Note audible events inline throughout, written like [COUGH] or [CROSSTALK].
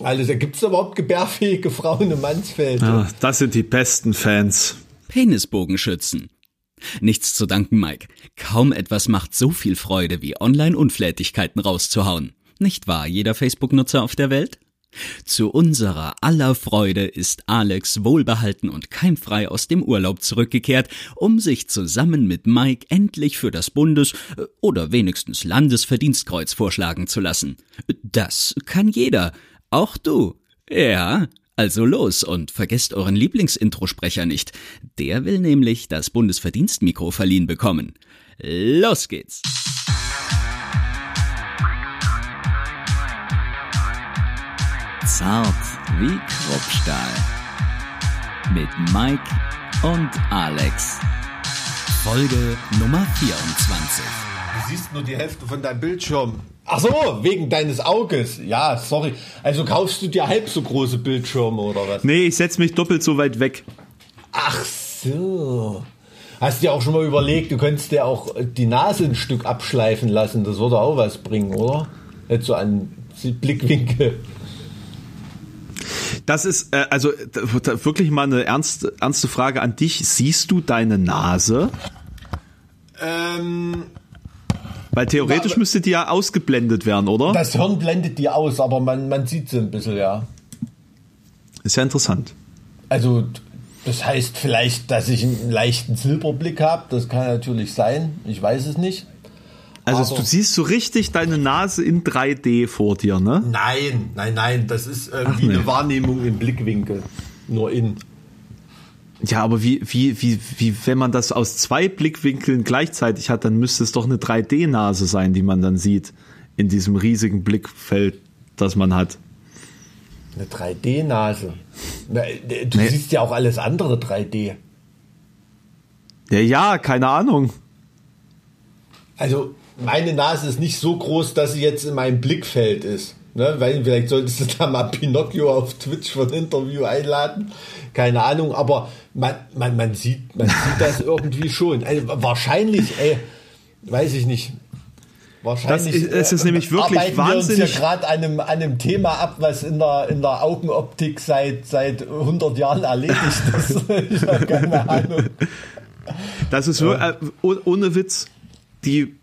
Also, gibt es überhaupt gebärfähige Frauen im Mansfeld? Ja, das sind die besten Fans. Penisbogenschützen. Nichts zu danken, Mike. Kaum etwas macht so viel Freude, wie Online-Unflätigkeiten rauszuhauen. Nicht wahr, jeder Facebook-Nutzer auf der Welt? Zu unserer aller Freude ist Alex wohlbehalten und keimfrei aus dem Urlaub zurückgekehrt, um sich zusammen mit Mike endlich für das Bundes- oder wenigstens Landesverdienstkreuz vorschlagen zu lassen. Das kann jeder, auch du. Ja, also los und vergesst euren Lieblingsintrosprecher nicht. Der will nämlich das Bundesverdienstmikro verliehen bekommen. Los geht's! Zart wie Kruppstahl. Mit Mike und Alex. Folge Nummer 24. Du siehst nur die Hälfte von deinem Bildschirm. Ach so, wegen deines Auges. Ja, sorry. Also kaufst du dir halb so große Bildschirme oder was? Nee, ich setz mich doppelt so weit weg. Ach so. Hast du dir auch schon mal überlegt, du könntest dir auch die Nase ein Stück abschleifen lassen. Das würde auch was bringen, oder? Jetzt so an Blickwinkel. Das ist äh, also wirklich mal eine ernst, ernste Frage an dich. Siehst du deine Nase? Ähm, Weil theoretisch Ja, müsste die ja ausgeblendet werden, oder? das Hirn blendet die aus, aber man, man sieht sie ein bisschen, ja. ist ja interessant. Also, das heißt vielleicht, dass ich einen leichten Silberblick habe. Das kann natürlich sein. Ich weiß es nicht. Also Aber- du siehst so richtig deine Nase in 3D vor dir, ne? Nein, nein, nein. Das ist irgendwie Ach, nee. eine Wahrnehmung im Blickwinkel. Nur in. Ja, aber wie, wie, wie, wie, wenn man das aus zwei Blickwinkeln gleichzeitig hat, dann müsste es doch eine 3D-Nase sein, die man dann sieht in diesem riesigen Blickfeld, das man hat. Eine 3D-Nase. Na, äh, Du Nee. siehst ja auch alles andere 3D. Ja, ja, keine Ahnung. Also, meine Nase ist nicht so groß, dass sie jetzt in meinem Blickfeld ist. Ne? Weil vielleicht solltest du [LAUGHS] da mal Pinocchio auf Twitch für ein Interview einladen. Keine Ahnung, aber man, man, man, sieht, man sieht [LAUGHS] das irgendwie schon. Also, wahrscheinlich, ey, weiß ich nicht. Wahrscheinlich Das ist- es ist nämlich wirklich arbeiten wir uns wahnsinnig- ja gerade an einem, an einem Thema ab, was in der, in der Augenoptik seit, seit 100 Jahren erledigt ist. [LAUGHS] ich habe keine Ahnung. Das ist so, äh, oh- ohne Witz, die,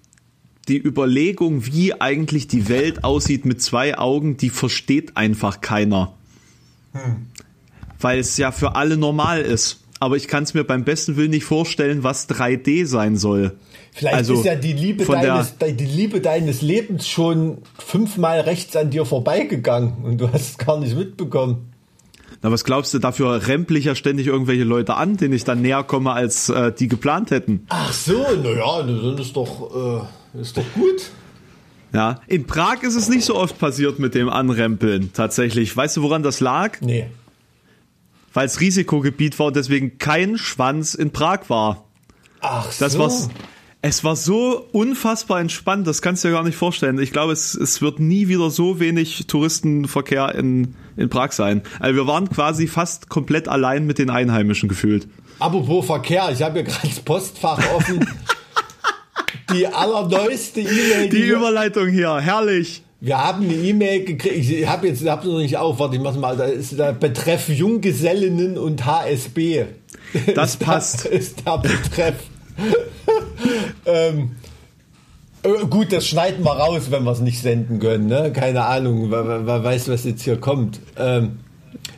die Überlegung, wie eigentlich die Welt aussieht mit zwei Augen, die versteht einfach keiner. Weil es ja für alle normal ist. Aber ich kann es mir beim besten Willen nicht vorstellen, was 3D sein soll. Vielleicht Also, ist ja die Liebe, der- deines, de- die Liebe deines Lebens schon fünfmal rechts an dir vorbeigegangen und du hast es gar nicht mitbekommen. Na, was glaubst du, dafür rempel ich ja ständig irgendwelche Leute an, denen ich dann näher komme, als äh, die geplant hätten. Ach so, naja, das ist doch, äh, ist doch gut. Ja, in Prag ist es nicht so oft passiert mit dem Anrempeln, tatsächlich. Weißt du, woran das lag? Nee. Weil es Risikogebiet war und deswegen kein Schwanz in Prag war. Ach Das so. war's. Es war so unfassbar entspannt, das kannst du dir gar nicht vorstellen. Ich glaube, es, es wird nie wieder so wenig Touristenverkehr in, in Prag sein. Also wir waren quasi fast komplett allein mit den Einheimischen gefühlt. Apropos Verkehr, ich habe hier gerade das Postfach offen. [LAUGHS] die allerneueste E-Mail, Die wir- Überleitung hier, herrlich. Wir haben eine E-Mail gekriegt. Ich habe jetzt, hab's noch nicht auf. Warte, ich mach's mal. Da ist der Betreff Junggesellinnen und HSB. Das ist passt. Der, [LAUGHS] ist der Betreff. [LAUGHS] ähm, äh, gut, das schneiden wir raus, wenn wir es nicht senden können. Ne? Keine Ahnung, wer, wer, wer weiß, was jetzt hier kommt. Ähm,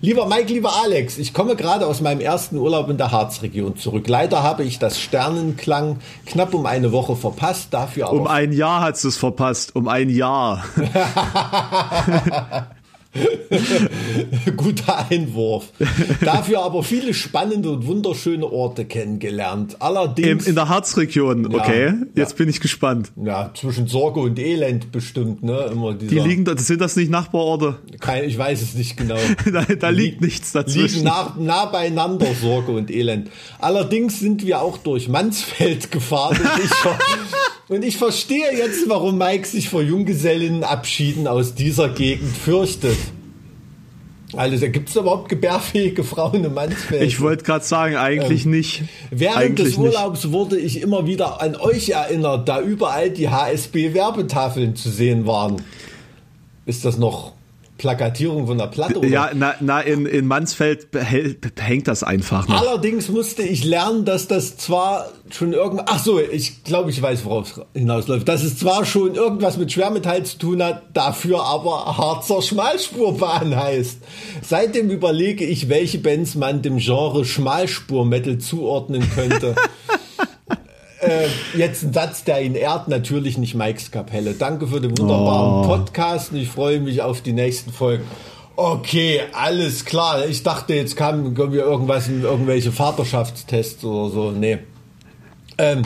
Lieber Mike, lieber Alex, ich komme gerade aus meinem ersten Urlaub in der Harzregion zurück. Leider habe ich das Sternenklang knapp um eine Woche verpasst, dafür aber Um ein Jahr hat es verpasst. Um ein Jahr. [LAUGHS] [LAUGHS] [LAUGHS] Guter Einwurf. Dafür aber viele spannende und wunderschöne Orte kennengelernt. Allerdings, in der Harzregion, okay? Ja. Jetzt bin ich gespannt. ja, zwischen Sorge und Elend bestimmt, ne? Immer dieser, Die liegen, da- sind das nicht Nachbarorte? kein, ich weiß es nicht genau. [LAUGHS] Da, da liegt nichts Liegen dazwischen. nah, nah beieinander Sorge und Elend. Allerdings sind wir auch durch Mansfeld gefahren und ich, [LAUGHS] und ich verstehe jetzt, warum Mike sich vor Junggesellinnenabschieden aus dieser Gegend fürchtet. Also, gibt es überhaupt gebärfähige Frauen in Mansfeld? Ich wollte gerade sagen, eigentlich nicht. Während eigentlich des Urlaubs wurde ich immer wieder an euch erinnert, da überall die HSB-Werbetafeln zu sehen waren. Ist das noch Plakatierung von der Platte. Oder? Ja, na, na in, in Mansfeld hängt das einfach noch. Allerdings musste ich lernen, dass das zwar schon irgendwas, ach so, ich glaube, ich weiß, worauf es hinausläuft, dass es zwar schon irgendwas mit Schwermetall zu tun hat, dafür aber Harzer Schmalspurbahn [LAUGHS] heißt. Seitdem überlege ich, welche Bands man dem Genre Schmalspur-Metal zuordnen könnte. [LAUGHS] äh, jetzt ein Satz, der ihn ehrt, natürlich nicht Mikes Kapelle. Danke für den wunderbaren oh. Podcast und ich freue mich auf die nächsten Folgen. Okay, alles klar. Ich dachte, jetzt kam wir irgendwas in irgendwelche Vaterschaftstests oder so. Nee. Ähm,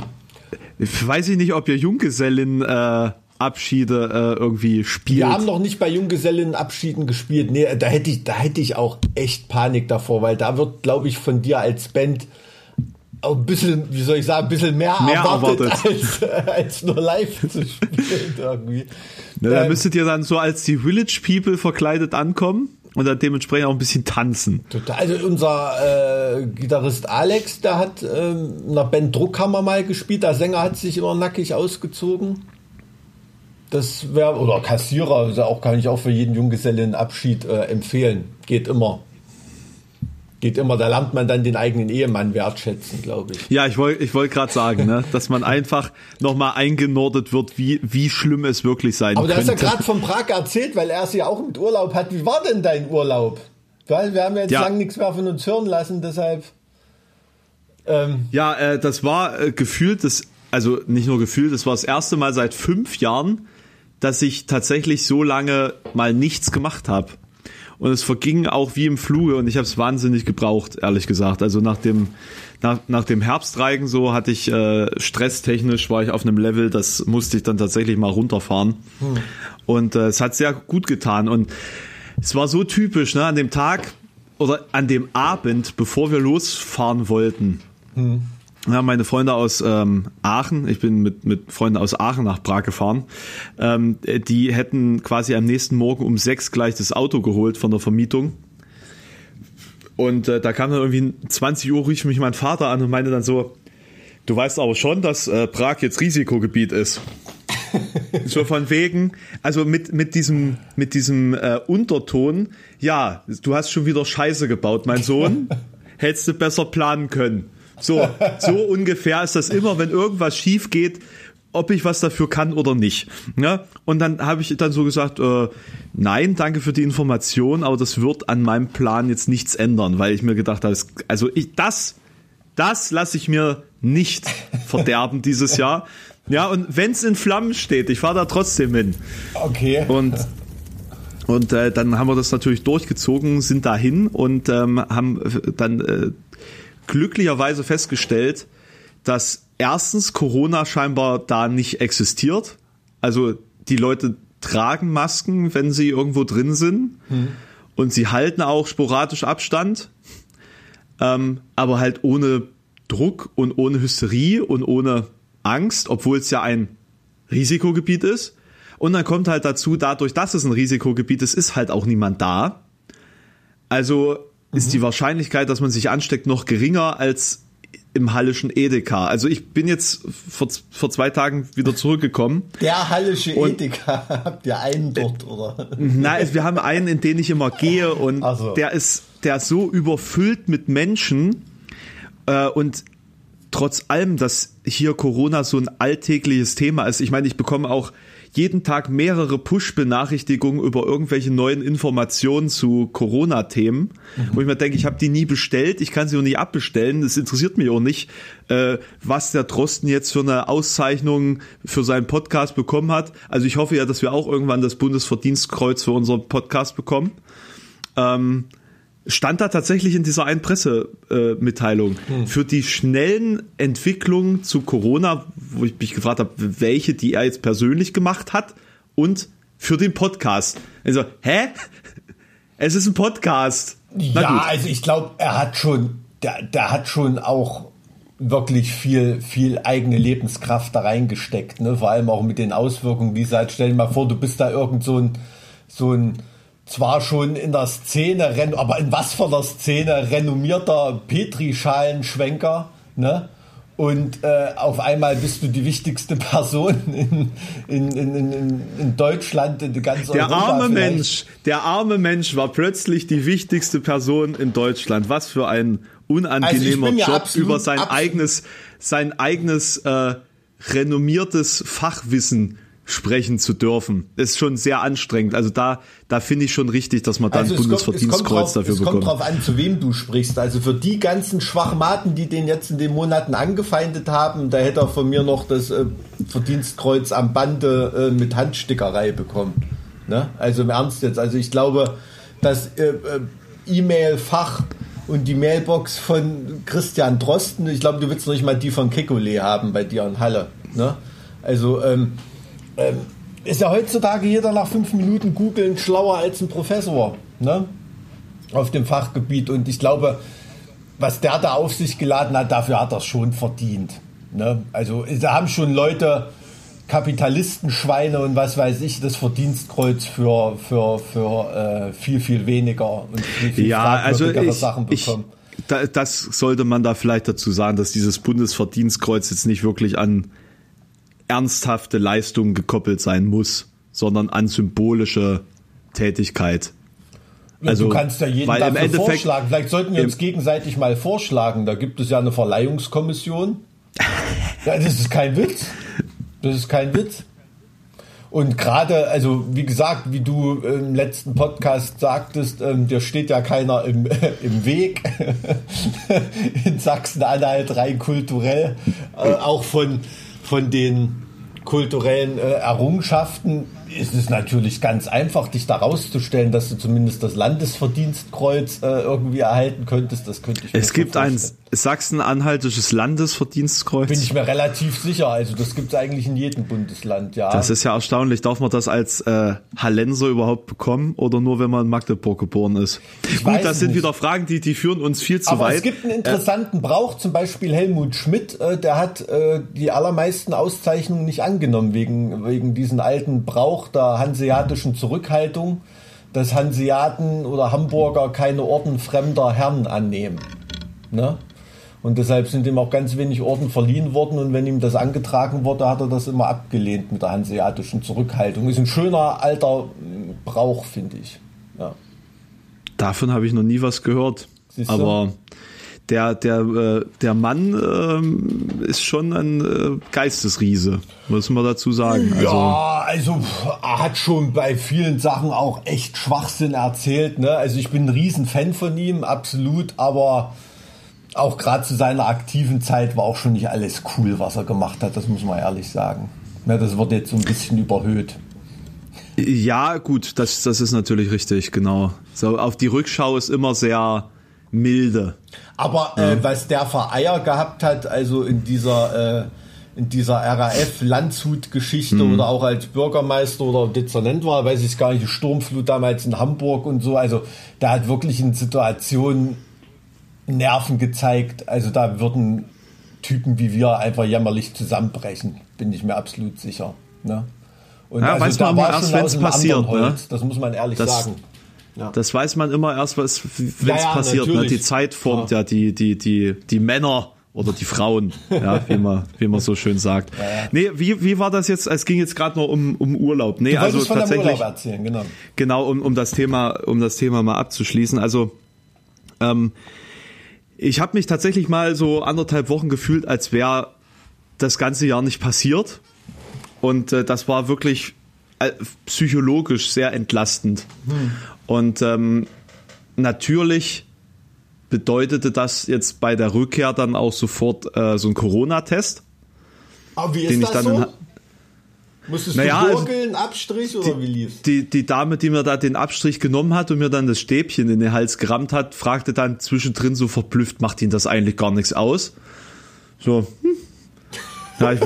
Weiß ich nicht, ob ihr Junggesellin äh, Abschiede äh, irgendwie spielt. Wir haben noch nicht bei Junggesellenabschieden gespielt. Nee, da hätte ich, da hätte ich auch echt Panik davor, weil da wird, glaube ich, von dir als Band auch ein bisschen, wie soll ich sagen, ein bisschen mehr, mehr erwartet, erwartet. Als, als nur live [LAUGHS] zu spielen irgendwie. Na, da ähm, müsstet ihr dann so als die Village People verkleidet ankommen und dann dementsprechend auch ein bisschen tanzen. Total. Also unser äh, Gitarrist Alex, der hat ähm, in der Band Druckhammer mal gespielt. Der Sänger hat sich immer nackig ausgezogen. Das wäre, oder Kassierer, also auch kann ich auch für jeden Junggesellenabschied äh, empfehlen. Geht immer geht immer, da lernt man dann den eigenen Ehemann wertschätzen, glaube ich. Ja, ich wollte ich wollte gerade sagen, ne, dass man [LAUGHS] einfach nochmal eingenordet wird, wie, wie schlimm es wirklich sein Aber könnte. Aber du hast ja gerade von Prag erzählt, weil er es ja auch mit Urlaub hat. Wie war denn dein Urlaub? Weil wir haben ja jetzt ja. lange nichts mehr von uns hören lassen, deshalb. Ähm. Ja, äh, das war äh, gefühlt, das, also nicht nur gefühlt, das war das erste Mal seit fünf Jahren, dass ich tatsächlich so lange mal nichts gemacht habe und es verging auch wie im Fluge und ich habe es wahnsinnig gebraucht, ehrlich gesagt. Also nach dem nach, nach dem Herbstreigen so hatte ich äh, stresstechnisch war ich auf einem Level, das musste ich dann tatsächlich mal runterfahren. Hm. Und äh, es hat sehr gut getan und es war so typisch, ne, an dem Tag oder an dem Abend, bevor wir losfahren wollten. Hm ja, meine Freunde aus ähm, Aachen, ich bin mit, mit Freunden aus Aachen nach Prag gefahren, ähm, die hätten quasi am nächsten Morgen um sechs gleich das Auto geholt von der Vermietung. Und äh, da kam dann irgendwie 20 Uhr, rief mich mein Vater an und meinte dann so, du weißt aber schon, dass äh, Prag jetzt Risikogebiet ist. [LAUGHS] so von wegen, also mit, mit diesem, mit diesem äh, Unterton, ja, du hast schon wieder Scheiße gebaut, mein Sohn, [LAUGHS] hättest du besser planen können. So, so [LAUGHS] ungefähr ist das immer, wenn irgendwas schief geht, ob ich was dafür kann oder nicht. Ja? Und dann habe ich dann so gesagt, äh, nein, danke für die Information, aber das wird an meinem Plan jetzt nichts ändern, weil ich mir gedacht habe, also ich, das, das lasse ich mir nicht [LAUGHS] verderben dieses Jahr. Ja, und wenn es in Flammen steht, ich fahre da trotzdem hin. Okay. Und und äh, dann haben wir das natürlich durchgezogen, sind dahin und ähm, haben dann äh, glücklicherweise festgestellt, dass erstens Corona scheinbar da nicht existiert. Also die Leute tragen Masken, wenn sie irgendwo drin sind. Hm. Und sie halten auch sporadisch Abstand. Ähm, aber halt ohne Druck und ohne Hysterie und ohne Angst, obwohl es ja ein Risikogebiet ist. Und dann kommt halt dazu, dadurch, dass es ein Risikogebiet ist, ist halt auch niemand da. Also ist die Wahrscheinlichkeit, dass man sich ansteckt, noch geringer als im hallischen Edeka. Also ich bin jetzt vor, vor zwei Tagen wieder zurückgekommen. Der hallische Edeka, [LAUGHS] habt ihr einen dort, oder? [LAUGHS] Nein, wir haben einen, in den ich immer gehe und so. der ist, der ist so überfüllt mit Menschen äh, und trotz allem, dass hier Corona so ein alltägliches Thema ist. Ich meine, ich bekomme auch jeden Tag mehrere Push-Benachrichtigungen über irgendwelche neuen Informationen zu Corona-Themen, mhm. wo ich mir denke, ich habe die nie bestellt, ich kann sie auch nicht abbestellen, das interessiert mich auch nicht, äh, was der Drosten jetzt für eine Auszeichnung für seinen Podcast bekommen hat. Also ich hoffe ja, dass wir auch irgendwann das Bundesverdienstkreuz für unseren Podcast bekommen. Ähm, stand da tatsächlich in dieser einen Pressemitteilung äh, hm. für die schnellen Entwicklungen zu Corona, wo ich mich gefragt habe, welche, die er jetzt persönlich gemacht hat und für den Podcast. Also, hä? [LAUGHS] Es ist ein Podcast. Na ja, gut. also ich glaube, er hat schon, der, der hat schon auch wirklich viel, viel eigene Lebenskraft da reingesteckt, ne? Vor allem auch mit den Auswirkungen, die halt, stell dir mal vor, du bist da irgend so ein, so ein zwar schon in der Szene, aber in was für einer Szene renommierter Petrischalenschwenker, ne? und äh, auf einmal bist du die wichtigste [LAUGHS] Person in, in, in, in, in Deutschland, in ganz Der Europa arme vielleicht. Mensch, der arme Mensch war plötzlich die wichtigste Person in Deutschland. Was für ein unangenehmer Also Job absolut- über sein eigenes, sein eigenes äh, renommiertes Fachwissen sprechen zu dürfen. Ist schon sehr anstrengend. Also da, da finde ich schon richtig, dass man da Also ein es kommt, es kommt, Bundesverdienstkreuz drauf, dafür es kommt bekommt. drauf an, zu wem du sprichst. Also für die ganzen Schwachmaten, die den jetzt in den Monaten angefeindet haben, da hätte er von mir noch das äh, Verdienstkreuz am Bande äh, mit Handstickerei bekommen. Ne? Also im Ernst jetzt. Also ich glaube, das äh, äh, E-Mail-Fach und die Mailbox von Christian Drosten, ich glaube, du willst noch nicht mal die von Kekulé haben bei dir in Halle. Ne? Also ähm, ähm, ist ja heutzutage jeder nach fünf Minuten googeln schlauer als ein Professor ne? auf dem Fachgebiet. Und ich glaube, was der da auf sich geladen hat, dafür hat er es schon verdient. Ne? Also da haben schon Leute, Kapitalistenschweine und was weiß ich, das Verdienstkreuz für, für, für äh, viel, viel weniger und viel, viel Ja, also ich, Sachen ich, bekommen. da, das sollte man da vielleicht dazu sagen, dass dieses Bundesverdienstkreuz jetzt nicht wirklich an ernsthafte Leistungen gekoppelt sein muss, sondern an symbolische Tätigkeit. Also, du kannst ja jeden dafür Endeffekt- vorschlagen. Vielleicht sollten wir uns gegenseitig mal vorschlagen. Da gibt es ja eine Verleihungskommission. [LAUGHS] Ja, das ist kein Witz. Das ist kein Witz. Und gerade, also wie gesagt, wie du im letzten Podcast sagtest, ähm, dir steht ja keiner im, [LAUGHS] im Weg [LAUGHS] in Sachsen-Anhalt rein kulturell, äh, auch von, von den kulturellen äh, Errungenschaften ist es natürlich ganz einfach, dich da rauszustellen, dass du zumindest das Landesverdienstkreuz äh, irgendwie erhalten könntest. Das könnte ich mir Es gibt ein sachsen-anhaltisches Landesverdienstkreuz. Bin ich mir relativ sicher. Also das gibt es eigentlich in jedem Bundesland, ja. Das ist ja erstaunlich. Darf man das als äh, Hallenser überhaupt bekommen oder nur, wenn man in Magdeburg geboren ist? Ich Gut, das sind nicht. wieder Fragen, die, die führen uns viel zu Aber weit. es gibt einen interessanten Brauch, zum Beispiel Helmut Schmidt, äh, der hat äh, die allermeisten Auszeichnungen nicht angenommen, wegen, wegen diesen alten Brauch der hanseatischen Zurückhaltung, dass Hanseaten oder Hamburger keine Orden fremder Herren annehmen. Ne? Und deshalb sind ihm auch ganz wenig Orden verliehen worden und wenn ihm das angetragen wurde, hat er das immer abgelehnt mit der hanseatischen Zurückhaltung. Ist ein schöner alter Brauch, finde ich. Ja. Davon habe ich noch nie was gehört. Siehst du? Der, der, äh, der Mann ähm, ist schon ein äh, Geistesriese, muss man dazu sagen. Also, ja, also pff, er hat schon bei vielen Sachen auch echt Schwachsinn erzählt. Ne? Also ich bin ein Riesenfan von ihm, absolut, aber auch gerade zu seiner aktiven Zeit war auch schon nicht alles cool, was er gemacht hat, das muss man ehrlich sagen. Ja, das wird jetzt so ein bisschen überhöht. ja, gut, das, das ist natürlich richtig, genau. So, auf die Rückschau ist immer sehr milde. Aber äh, was der für Eier gehabt hat, also in dieser, äh, in dieser RAF-Landshut-Geschichte oder auch als Bürgermeister oder Dezernent war, weiß ich gar nicht, die Sturmflut damals in Hamburg und so, also der hat wirklich in Situationen Nerven gezeigt. Also da würden Typen wie wir einfach jämmerlich zusammenbrechen, bin ich mir absolut sicher. Ne? Und Ja, weiß man da erst, aus einem passiert, ne? Das muss man ehrlich Das- sagen. Ja. Das weiß man immer erst, was wenn es Ja, ja, passiert. Ne? Die Zeit formt ja, die, die, die, die Männer oder die Frauen, [LAUGHS] ja, wie man, wie man so schön sagt. Nee, wie, wie war das jetzt? Es ging jetzt gerade nur um, um Urlaub. Nee, also tatsächlich. Urlaub erzählen, genau. Genau, um, um das Thema, um das Thema mal abzuschließen. Also ähm, ich habe mich tatsächlich mal so anderthalb Wochen gefühlt, als wäre das ganze Jahr nicht passiert. Und äh, das war wirklich äh, psychologisch sehr entlastend. Und ähm, natürlich bedeutete das jetzt bei der Rückkehr dann auch sofort äh, so ein Corona-Test. Aber wie Den ist ich das dann in so? Musstest Naja, du also gurgeln, Abstrich oder wie lief's? Die, die Dame, die mir da den Abstrich genommen hat und mir dann das Stäbchen in den Hals gerammt hat, fragte dann zwischendrin so verblüfft, macht Ihnen das eigentlich gar nichts aus? So, hm. Ja, ich, [LAUGHS]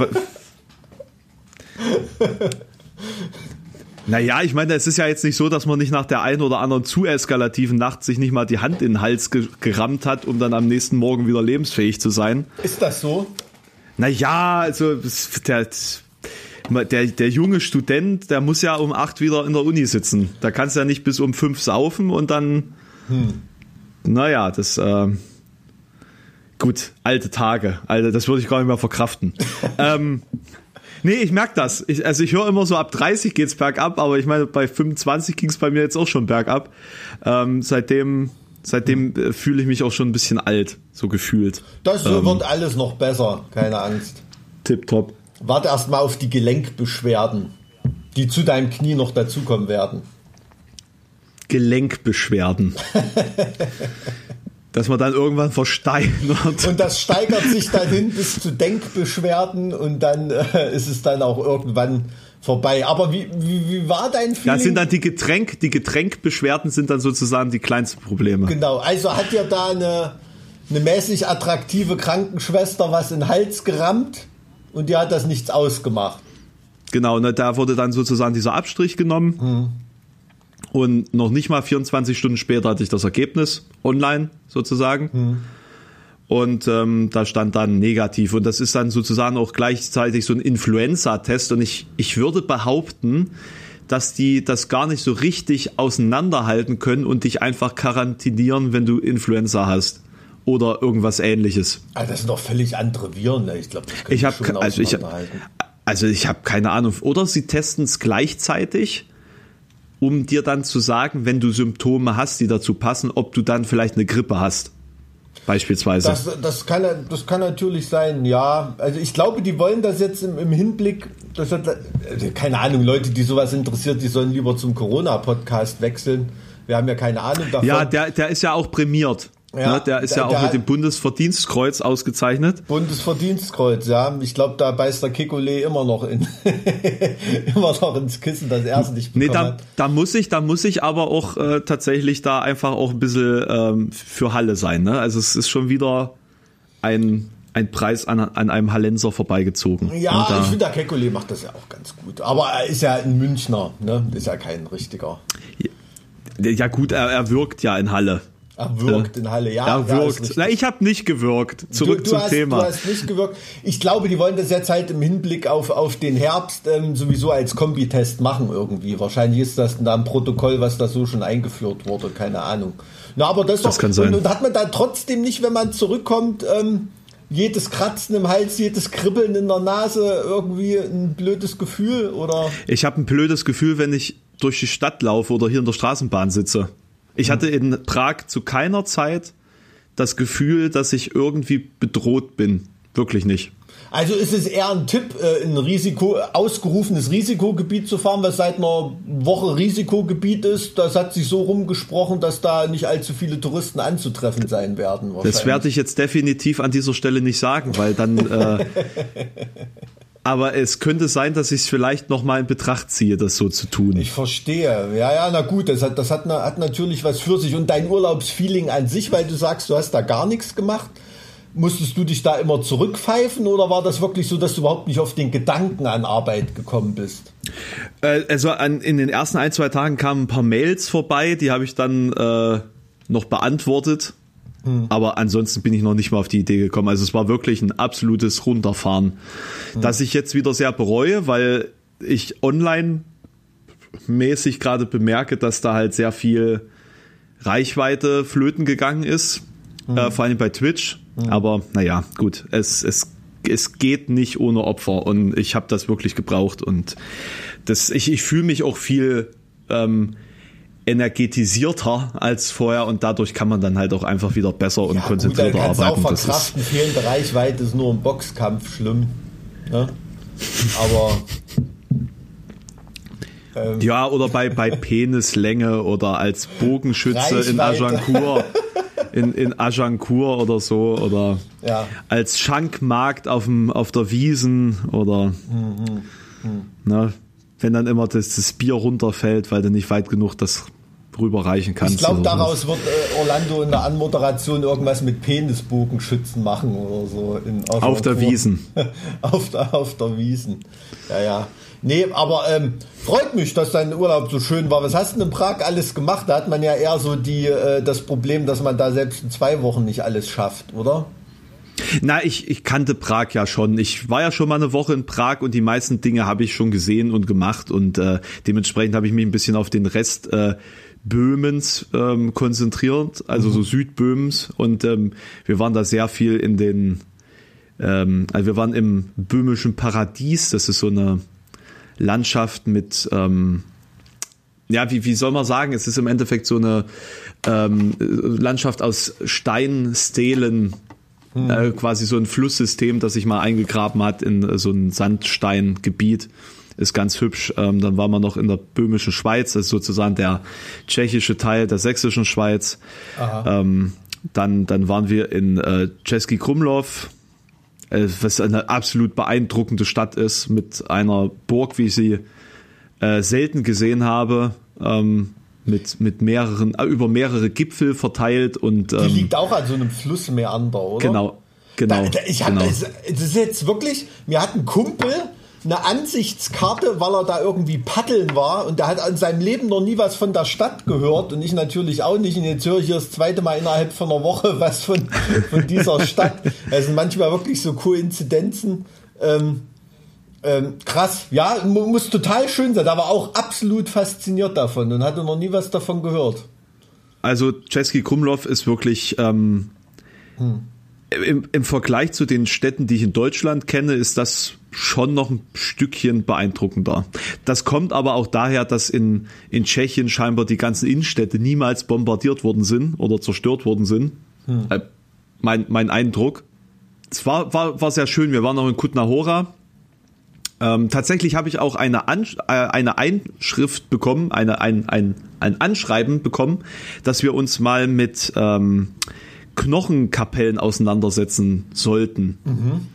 naja, ich meine, es ist ja jetzt nicht so, dass man nicht nach der einen oder anderen zu eskalativen Nacht sich nicht mal die Hand in den Hals ge gerammt hat, um dann am nächsten Morgen wieder lebensfähig zu sein. Ist das so? Naja, also der, der, der junge Student, der muss ja um acht wieder in der Uni sitzen. Da kannst du ja nicht bis um fünf saufen und dann. Naja, das äh, gut, alte Tage. Alter, das würde ich gar nicht mehr verkraften. [LAUGHS] ähm, nee, ich merke das. Ich, also ich höre immer so, ab 30 geht's bergab, aber ich meine, bei 25 ging's bei mir jetzt auch schon bergab. Ähm, seitdem seitdem äh, fühle ich mich auch schon ein bisschen alt, so gefühlt. Das ähm, wird alles noch besser, keine Angst. Tipptopp. Warte erst mal auf die Gelenkbeschwerden, die zu deinem Knie noch dazukommen werden. Gelenkbeschwerden. [LAUGHS] dass man dann irgendwann versteinert. [LAUGHS] Und das steigert sich dann hin bis zu Denkbeschwerden und dann äh, ist es dann auch irgendwann vorbei. Aber wie, wie, wie war dein Feeling? Ja, sind dann die Getränk, die Getränkbeschwerden sind dann sozusagen die kleinsten Probleme. Genau, also hat dir da eine, eine mäßig attraktive Krankenschwester was in den Hals gerammt und die hat das nichts ausgemacht. Genau, ne, da wurde dann sozusagen dieser Abstrich genommen. Hm. Und noch nicht mal 24 Stunden später hatte ich das Ergebnis online sozusagen. Hm. Und ähm, da stand dann negativ. Und das ist dann sozusagen auch gleichzeitig so ein Influenza-Test. Und ich, ich würde behaupten, dass die das gar nicht so richtig auseinanderhalten können und dich einfach quarantinieren, wenn du Influenza hast oder irgendwas ähnliches. Also das sind doch völlig andere Viren. Ne? Ich glaube, ich habe also ich also ich habe keine Ahnung. Oder sie testen es gleichzeitig um dir dann zu sagen, wenn du Symptome hast, die dazu passen, ob du dann vielleicht eine Grippe hast. Beispielsweise. Das, das, kann, das kann natürlich sein, ja. Also ich glaube, die wollen das jetzt im, im Hinblick, das hat, also keine Ahnung, Leute, die sowas interessiert, die sollen lieber zum Corona-Podcast wechseln. Wir haben ja keine Ahnung davon. Ja, der, der ist ja auch prämiert. Ja, ne, der ist der, ja auch mit dem Bundesverdienstkreuz ausgezeichnet. Bundesverdienstkreuz, ja. Ich glaube, da beißt der Kekulé immer noch in [LAUGHS] immer noch ins Kissen, das erste nicht bekommen nee, da, hat. da muss ich, da muss ich aber auch äh, tatsächlich da einfach auch ein bisschen ähm, für Halle sein. Ne? Also es ist schon wieder ein ein Preis an, an einem Hallenser vorbeigezogen. Ja, da, ich finde, der Kekulé macht das ja auch ganz gut. Aber er ist ja ein Münchner, ne? Ist ja kein richtiger. Ja, ja gut, er, er wirkt ja in Halle. Er wirkt in Halle, ja. Er wirkt. Ja, Na, ich habe nicht gewirkt. Zurück du, du zum hast, Thema. Du hast nicht gewirkt. Ich glaube, die wollen das jetzt halt im Hinblick auf, auf den Herbst ähm, sowieso als Kombitest machen irgendwie. Wahrscheinlich ist das da ein Protokoll, was da so schon eingeführt wurde, keine Ahnung. Na, aber das, das doch, kann sein. Und, und, hat man da trotzdem nicht, wenn man zurückkommt, ähm, jedes Kratzen im Hals, jedes Kribbeln in der Nase irgendwie ein blödes Gefühl oder? Ich habe ein blödes Gefühl, wenn ich durch die Stadt laufe oder hier in der Straßenbahn sitze. Ich hatte in Prag zu keiner Zeit das Gefühl, dass ich irgendwie bedroht bin. Wirklich nicht. Also ist es eher ein Tipp, äh, ein Risiko, ausgerufenes Risikogebiet zu fahren, was seit einer Woche Risikogebiet ist. Das hat sich so rumgesprochen, dass da nicht allzu viele Touristen anzutreffen sein werden. Das werde ich jetzt definitiv an dieser Stelle nicht sagen, weil dann äh, [LAUGHS] aber es könnte sein, dass ich es vielleicht noch mal in Betracht ziehe, das so zu tun. Ich verstehe. Ja, ja, na gut, das hat, das hat, hat natürlich was für sich. Und dein Urlaubsfeeling an sich, weil du sagst, du hast da gar nichts gemacht. Musstest du dich da immer zurückpfeifen oder war das wirklich so, dass du überhaupt nicht auf den Gedanken an Arbeit gekommen bist? Äh, also an, in den ersten ein, zwei Tagen kamen ein paar Mails vorbei, die habe ich dann äh, noch beantwortet hm. Aber ansonsten bin ich noch nicht mal auf die Idee gekommen. Also es war wirklich ein absolutes Runterfahren, hm. das ich jetzt wieder sehr bereue, weil ich online mäßig gerade bemerke, dass da halt sehr viel Reichweite flöten gegangen ist, hm. äh, vor allem bei Twitch. Hm. Aber naja, gut, es, es, es geht nicht ohne Opfer und ich habe das wirklich gebraucht und das, ich, ich fühle mich auch viel ähm, energetisierter als vorher und dadurch kann man dann halt auch einfach wieder besser und ja, konzentrierter gut, arbeiten. Auch verkraften, fehlende Reichweite ist nur im Boxkampf schlimm. Ne? Aber ähm, ja, oder bei, bei Penislänge oder als Bogenschütze Reichweite. in Agincourt. In, in Agincourt oder so oder ja. als Schankmarkt auf, dem, auf der Wiesen oder mhm, mhm. Ne, wenn dann immer das, das Bier runterfällt, weil du nicht weit genug das rüberreichen kannst. Ich glaube, daraus wird äh, Orlando in der Anmoderation irgendwas mit Penisbogenschützen machen oder so. In, auf, der Wiesen. [LAUGHS] auf, der, auf der Wiesen. Ja, ja. Nee, aber ähm, freut mich, dass dein Urlaub so schön war. Was hast du denn in Prag alles gemacht? Da hat man ja eher so die, äh, das Problem, dass man da selbst in zwei Wochen nicht alles schafft, oder? Na, ich, ich kannte Prag ja schon. Ich war ja schon mal eine Woche in Prag und die meisten Dinge habe ich schon gesehen und gemacht und äh, dementsprechend habe ich mich ein bisschen auf den Rest äh, Böhmens ähm, konzentriert, also mhm. so Südböhmens. Und ähm, wir waren da sehr viel in den, ähm, also wir waren im böhmischen Paradies, das ist so eine Landschaft mit, ähm, ja, wie, wie soll man sagen, es ist im Endeffekt so eine ähm, Landschaft aus Steinstelen, hm. äh, quasi so ein Flusssystem, das sich mal eingegraben hat in so ein Sandsteingebiet. Ist ganz hübsch. Ähm, dann waren wir noch in der böhmischen Schweiz, das ist sozusagen der tschechische Teil der sächsischen Schweiz. Ähm, dann, dann waren wir in äh, Český Krumlov, äh, was eine absolut beeindruckende Stadt ist, mit einer Burg, wie ich sie äh, selten gesehen habe. Ähm, mit, mit mehreren, äh, über mehrere Gipfel verteilt und. Ähm, Die liegt auch an so einem Flussmeander, oder? Genau, genau. Da, da, ich hab, genau. Das, das ist jetzt wirklich, mir hat ein Kumpel eine Ansichtskarte, weil er da irgendwie paddeln war und der hat in seinem Leben noch nie was von der Stadt gehört und ich natürlich auch nicht und jetzt höre ich hier das zweite Mal innerhalb von einer Woche [LAUGHS] was von, von dieser Stadt. Es sind manchmal wirklich so Koinzidenzen. Ähm, ähm, krass, ja, muss total schön sein. Da war auch absolut fasziniert davon und hatte noch nie was davon gehört. Also Czeski Krumlov ist wirklich ähm, hm. Im, im Vergleich zu den Städten, die ich in Deutschland kenne, ist das schon noch ein Stückchen beeindruckender. Das kommt aber auch daher, dass in, in Tschechien scheinbar die ganzen Innenstädte niemals bombardiert worden sind oder zerstört worden sind. Hm. Äh, mein, mein Eindruck. Es war, war, war sehr schön. Wir waren noch in Kutna Hora ähm, tatsächlich habe ich auch eine, An äh, eine Einschrift bekommen, eine, ein, ein, ein Anschreiben bekommen, dass wir uns mal mit ähm, Knochenkapellen auseinandersetzen sollten. Mhm.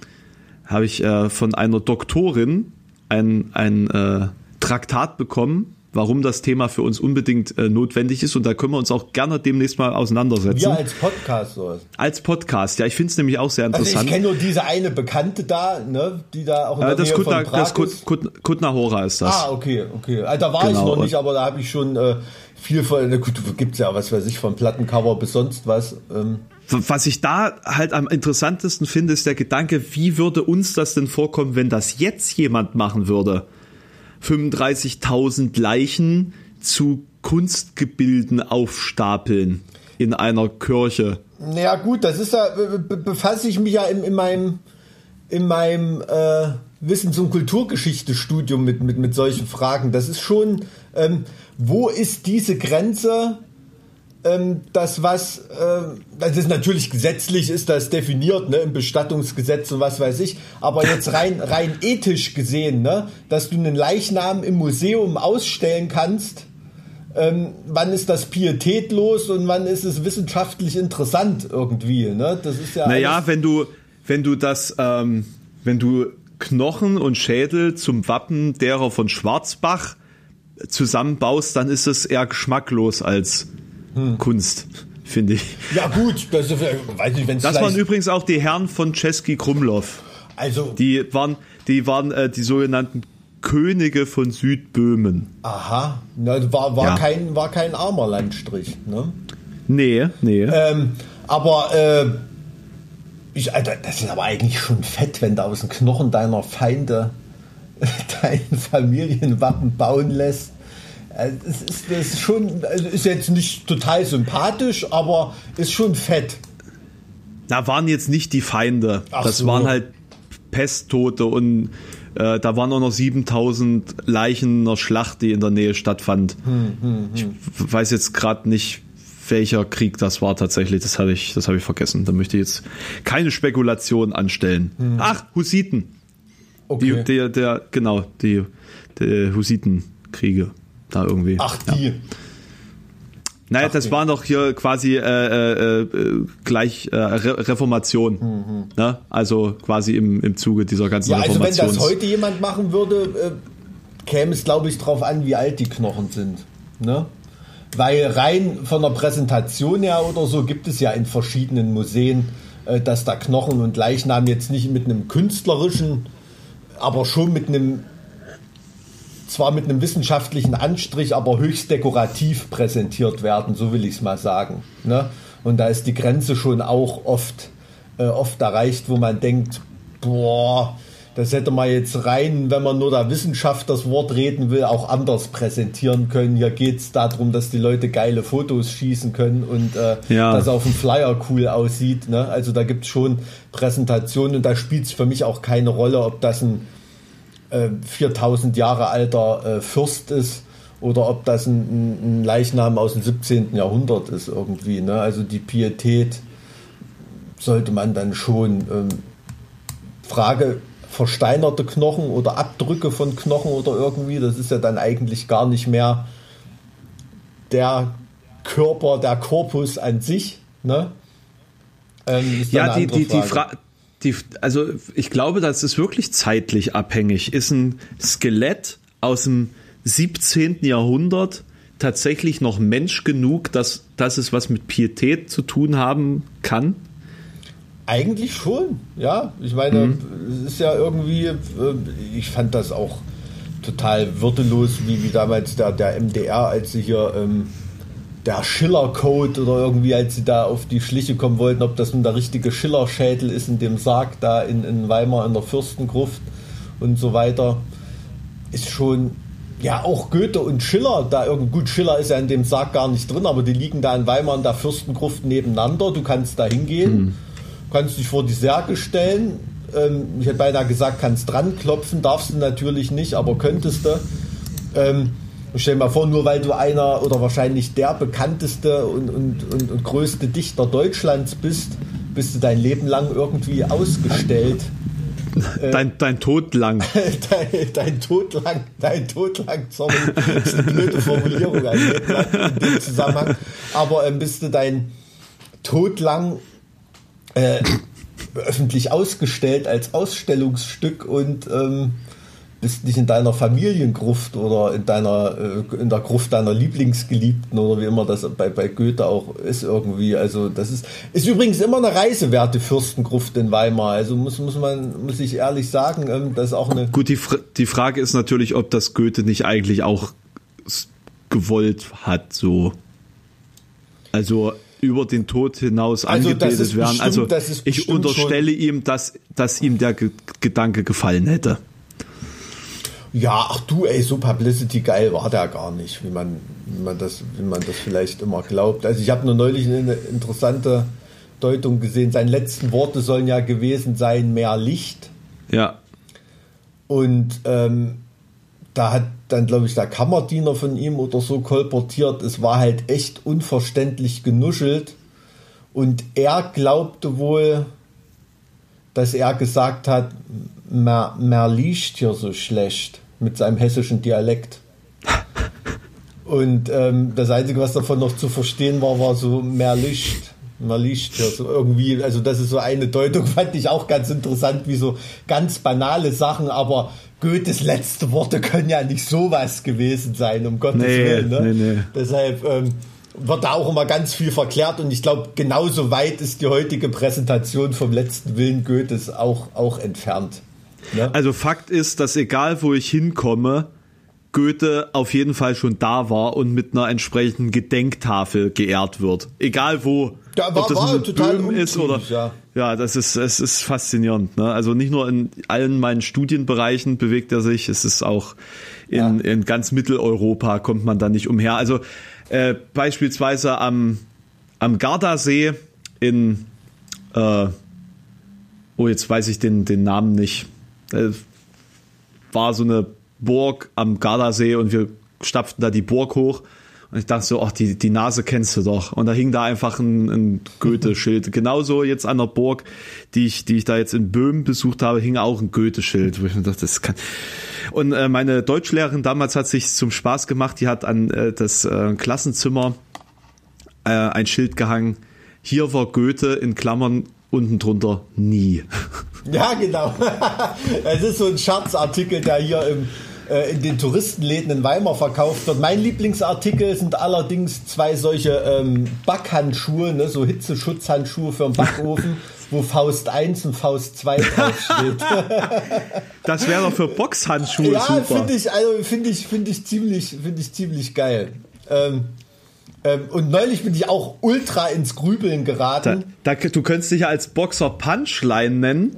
Habe ich äh, von einer Doktorin ein, ein äh, Traktat bekommen, warum das Thema für uns unbedingt äh, notwendig ist. Und da können wir uns auch gerne demnächst mal auseinandersetzen. Ja, als Podcast so. Als Podcast, ja. Ich finde es nämlich auch sehr interessant. Also ich kenne nur diese eine Bekannte da, ne, die da auch in der äh, das Nähe Kutna, von Prag das Kut, Kut, Kutna Hora ist das. Ah, okay, okay. Also, da war genau. ich noch nicht, aber da habe ich schon äh, viel von, na gut, gibt's ja, was weiß ich, von Plattencover bis sonst was. Ähm. Was ich da halt am interessantesten finde, ist der Gedanke, wie würde uns das denn vorkommen, wenn das jetzt jemand machen würde? 35.000 Leichen zu Kunstgebilden aufstapeln in einer Kirche. Naja gut, das ist ja, befasse ich mich ja in, in meinem, in meinem äh, Wissens- und Kulturgeschichte-Studium mit, mit, mit solchen Fragen. Das ist schon, ähm, wo ist diese Grenze das was, äh, das ist natürlich gesetzlich ist das definiert, ne, im Bestattungsgesetz und was weiß ich, aber jetzt rein, [LAUGHS] rein ethisch gesehen, ne, dass du einen Leichnam im Museum ausstellen kannst, ähm, wann ist das pietätlos und wann ist es wissenschaftlich interessant irgendwie, ne, das ist ja. Naja, wenn du, wenn du das, ähm, wenn du Knochen und Schädel zum Wappen derer von Schwarzbach zusammenbaust, dann ist es eher geschmacklos als hm. Kunst, finde ich. Ja gut, das, weiß nicht, wenn's das waren übrigens auch die Herren von Czeski Krumlov. Also die waren, die waren äh, die sogenannten Könige von Südböhmen. Aha, Na, war, war, ja. kein, war kein armer Landstrich. Ne? Nee, nee. Ähm, aber äh, ich, Alter, das ist aber eigentlich schon fett, wenn du aus den Knochen deiner Feinde [LAUGHS] dein Familienwappen bauen lässt. Äh, es ist, das ist schon, also ist jetzt nicht total sympathisch, aber ist schon fett. Da waren jetzt nicht die Feinde. Ach das so. waren halt Pesttote und äh, da waren auch noch 7000 Leichen einer Schlacht, die in der Nähe stattfand. Hm, hm, hm. Ich weiß jetzt gerade nicht, welcher Krieg das war tatsächlich. Das habe ich, das habe ich vergessen. Da möchte ich jetzt keine Spekulation anstellen. Hm. Ach, Hussiten. Okay. Die, der, der, genau, die, die Hussitenkriege da irgendwie. Ach, die. Ja. Naja, Ach, das die. war doch hier quasi äh, äh, äh, gleich äh, Re Reformation. Mhm. Ne? Also quasi im, im Zuge dieser ganzen ja, Reformation. Also wenn das heute jemand machen würde, äh, käme es, glaube ich, drauf an, wie alt die Knochen sind. Ne? Weil rein von der Präsentation her oder so gibt es ja in verschiedenen Museen, äh, dass da Knochen und Leichnam jetzt nicht mit einem künstlerischen, aber schon mit einem zwar mit einem wissenschaftlichen Anstrich, aber höchst dekorativ präsentiert werden, so will ich es mal sagen. Ne? Und da ist die Grenze schon auch oft, äh, oft erreicht, wo man denkt, boah, das hätte man jetzt rein, wenn man nur der Wissenschaft das Wort reden will, auch anders präsentieren können. Hier geht es darum, dass die Leute geile Fotos schießen können und äh, ja. das auf dem Flyer cool aussieht. Ne? Also da gibt es schon Präsentationen und da spielt es für mich auch keine Rolle, ob das ein äh, 4000 Jahre alter äh, Fürst ist oder ob das ein, ein, Leichnam aus dem 17. Jahrhundert ist irgendwie. Ne? Also die Pietät sollte man dann schon. Ähm, Frage, versteinerte Knochen oder Abdrücke von Knochen oder irgendwie. Das ist ja dann eigentlich gar nicht mehr der Körper, der Korpus an sich. Ne? Ähm, ja, die, die, die, Fra die, also ich glaube, das ist wirklich zeitlich abhängig. Ist ein Skelett aus dem 17. Jahrhundert tatsächlich noch Mensch genug, dass, dass es was mit Pietät zu tun haben kann? Eigentlich schon, ja. Ich meine, mhm. es ist ja irgendwie, äh, ich fand das auch total würdelos, wie, wie damals der, der MDR, als sie hier ähm, der Schiller-Code oder irgendwie, als sie da auf die Schliche kommen wollten, ob das nun der richtige Schiller-Schädel ist in dem Sarg da in, in Weimar in der Fürstengruft und so weiter, ist schon, ja, auch Goethe und Schiller, da irgendwie, gut, Schiller ist ja in dem Sarg gar nicht drin, aber die liegen da in Weimar in der Fürstengruft nebeneinander, du kannst da hingehen. Mhm kannst dich vor die Särge stellen. Ähm, ich hätte beinahe gesagt, kannst dran klopfen, darfst du natürlich nicht, aber könntest du. Ähm, stell dir mal vor, nur weil du einer oder wahrscheinlich der bekannteste und, und, und, und größte Dichter Deutschlands bist, bist du dein Leben lang irgendwie ausgestellt. Dein, dein Tod lang. [LAUGHS] dein, dein Tod lang, dein Tod lang, sorry, das ist eine blöde Formulierung ein in dem Zusammenhang. Aber ähm, bist du dein Tod lang äh, öffentlich ausgestellt als Ausstellungsstück und ähm, bist nicht in deiner Familiengruft oder in deiner äh, in der Gruft deiner Lieblingsgeliebten oder wie immer das bei, bei Goethe auch ist irgendwie. Also das ist ist übrigens immer eine reisewerte Fürstengruft in Weimar. Also muss muss man muss ich ehrlich sagen, ähm, das ist auch eine. Gut, die die Frage ist natürlich, ob das Goethe nicht eigentlich auch gewollt hat so. Also über den Tod hinaus also angebetet werden. Also ich unterstelle ihm, dass, dass ihm der Ge Gedanke gefallen hätte. Ja, ach du, ey, so Publicity geil war der gar nicht, wie man, wie man, das, wie man das vielleicht immer glaubt. Also ich habe nur neulich eine interessante Deutung gesehen. Seine letzten Worte sollen ja gewesen sein, mehr Licht. Ja. Und ähm, da hat dann, glaube ich, der Kammerdiener von ihm oder so kolportiert. Es war halt echt unverständlich genuschelt. Und er glaubte wohl, dass er gesagt hat, mehr, mehr liest hier so schlecht mit seinem hessischen Dialekt. Und ähm, das Einzige, was davon noch zu verstehen war, war so mehr Licht. Mehr Licht hier so irgendwie, also das ist so eine Deutung, [LAUGHS] fand ich auch ganz interessant, wie so ganz banale Sachen, aber Goethes letzte Worte können ja nicht sowas gewesen sein, um Gottes nee, Willen. Ne? Nee, nee. Deshalb ähm, wird da auch immer ganz viel verklärt und ich glaube, genauso weit ist die heutige Präsentation vom letzten Willen Goethes auch, auch entfernt. Ne? Also Fakt ist, dass egal wo ich hinkomme, Goethe auf jeden Fall schon da war und mit einer entsprechenden Gedenktafel geehrt wird. Egal wo. Da war, ob das war total Böhmen ist oder ja. ja, das ist es ist faszinierend. Ne? Also nicht nur in allen meinen Studienbereichen bewegt er sich, es ist auch in, ja. in ganz Mitteleuropa kommt man da nicht umher. Also äh, beispielsweise am am Gardasee in äh, oh jetzt weiß ich den den Namen nicht. Äh, war so eine Burg am Gardasee und wir stapften da die Burg hoch. Und ich dachte so, ach, die, die Nase kennst du doch. Und da hing da einfach ein, ein Goethe-Schild. [LAUGHS] Genauso jetzt an der Burg, die ich, die ich da jetzt in Böhmen besucht habe, hing auch ein Goethe-Schild, wo ich mir dachte, das kann. Und äh, meine Deutschlehrerin damals hat sich zum Spaß gemacht, die hat an äh, das äh, Klassenzimmer äh, ein Schild gehangen. Hier war Goethe in Klammern unten drunter nie. [LAUGHS] Ja, genau. [LAUGHS] Es ist so ein Scherzartikel, der hier im, äh, in den Touristenläden in Weimar verkauft wird. Mein Lieblingsartikel sind allerdings zwei solche ähm, Backhandschuhe, ne, so Hitzeschutzhandschuhe für den Backofen. [LAUGHS] wo Faust 1 und Faust 2 draufsteht. [LAUGHS] das wäre doch für Boxhandschuhe ja, finde ich, also finde ich, finde ich ziemlich, finde ich ziemlich geil. Ähm, und neulich bin ich auch ultra ins Grübeln geraten. Da, da, du könntest dich ja als Boxer Punchline nennen.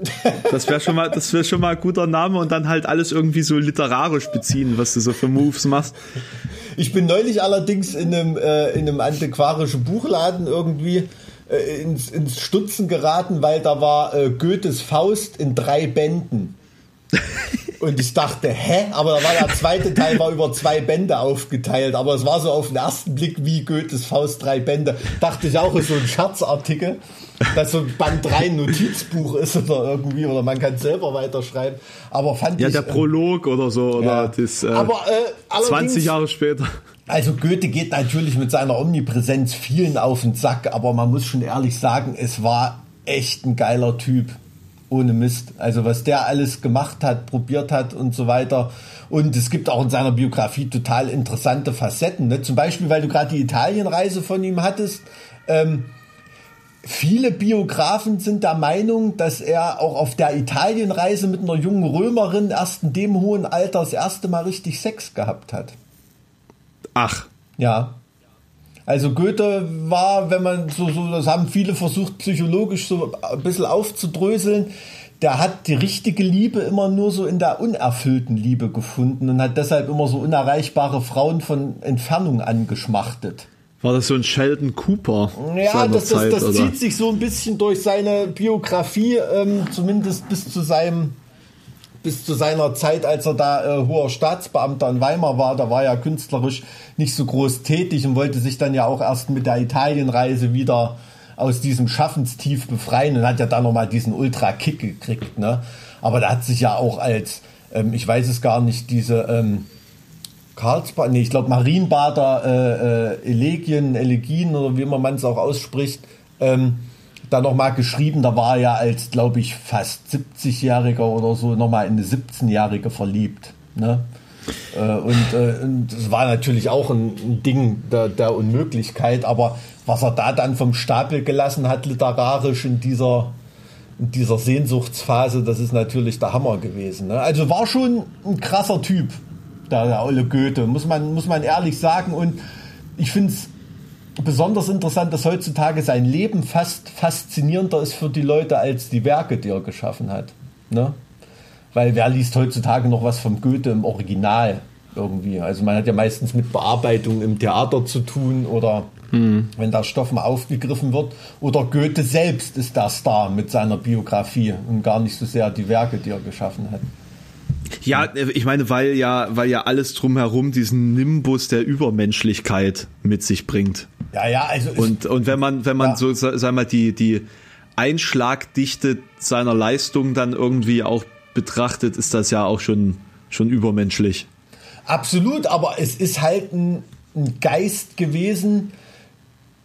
Das wäre schon mal, das wäre schon mal ein guter Name und dann halt alles irgendwie so literarisch beziehen, was du so für Moves machst. Ich bin neulich allerdings in einem, äh, in einem antiquarischen Buchladen irgendwie äh, ins, ins Stutzen geraten, weil da war äh, Goethes Faust in drei Bänden. Und ich dachte, hä? Aber da war der zweite Teil war über zwei Bände aufgeteilt. Aber es war so auf den ersten Blick wie Goethes Faust drei Bände. Dachte ich auch, ist so ein Scherzartikel, dass so Band 3 ein Notizbuch ist oder irgendwie, oder man kann selber weiterschreiben. Aber fand ja, ich. Ja, der Prolog äh, oder so, oder ja. das, äh, Aber, äh, 20 Jahre später. Also Goethe geht natürlich mit seiner Omnipräsenz vielen auf den Sack, aber man muss schon ehrlich sagen, es war echt ein geiler Typ. Ohne Mist. Also was der alles gemacht hat, probiert hat und so weiter. Und es gibt auch in seiner Biografie total interessante Facetten. Ne? Zum Beispiel, weil du gerade die Italienreise von ihm hattest. Ähm, viele Biografen sind der Meinung, dass er auch auf der Italienreise mit einer jungen Römerin erst in dem hohen Alter das erste Mal richtig Sex gehabt hat. Ach. Ja. Also Goethe war, wenn man so, so, das haben viele versucht, psychologisch so ein bisschen aufzudröseln, der hat die richtige Liebe immer nur so in der unerfüllten Liebe gefunden und hat deshalb immer so unerreichbare Frauen von Entfernung angeschmachtet. War das so ein Sheldon Cooper? Ja, das, das, das zieht sich so ein bisschen durch seine Biografie, ähm, zumindest bis zu seinem bis zu seiner Zeit, als er da äh, hoher Staatsbeamter in Weimar war, da war er künstlerisch nicht so groß tätig und wollte sich dann ja auch erst mit der Italienreise wieder aus diesem Schaffenstief befreien und hat ja dann nochmal diesen Ultra-Kick gekriegt. Ne? Aber da hat sich ja auch als, ähm, ich weiß es gar nicht, diese ähm, Karlsbad, nee, ich glaube Marienbader äh, äh, Elegien, Elegien oder wie man es auch ausspricht, ähm, da nochmal geschrieben, da war er als, glaube ich, fast 70-Jähriger oder so nochmal in eine 17-Jährige verliebt. Ne? Äh, und, äh, und das war natürlich auch ein, ein Ding der, der, Unmöglichkeit, aber was er da dann vom Stapel gelassen hat, literarisch in dieser, in dieser Sehnsuchtsphase, das ist natürlich der Hammer gewesen. Ne? Also war schon ein krasser Typ, der, der Olle Goethe, muss man, muss man ehrlich sagen. Und ich finde es besonders interessant, dass heutzutage sein Leben fast faszinierender ist für die Leute als die Werke, die er geschaffen hat. Ne? Weil wer liest heutzutage noch was vom Goethe im Original irgendwie? Also man hat ja meistens mit Bearbeitung im Theater zu tun oder mhm. wenn da Stoff mal aufgegriffen wird. Oder Goethe selbst ist der Star mit seiner Biografie und gar nicht so sehr die Werke, die er geschaffen hat. Ja, ich meine, weil ja, weil ja alles drumherum diesen Nimbus der Übermenschlichkeit mit sich bringt. Ja, ja, also und und wenn man wenn man ja. so sag mal die die Einschlagdichte seiner Leistung dann irgendwie auch betrachtet, ist das ja auch schon schon übermenschlich. Absolut, aber es ist halt ein, ein Geist gewesen,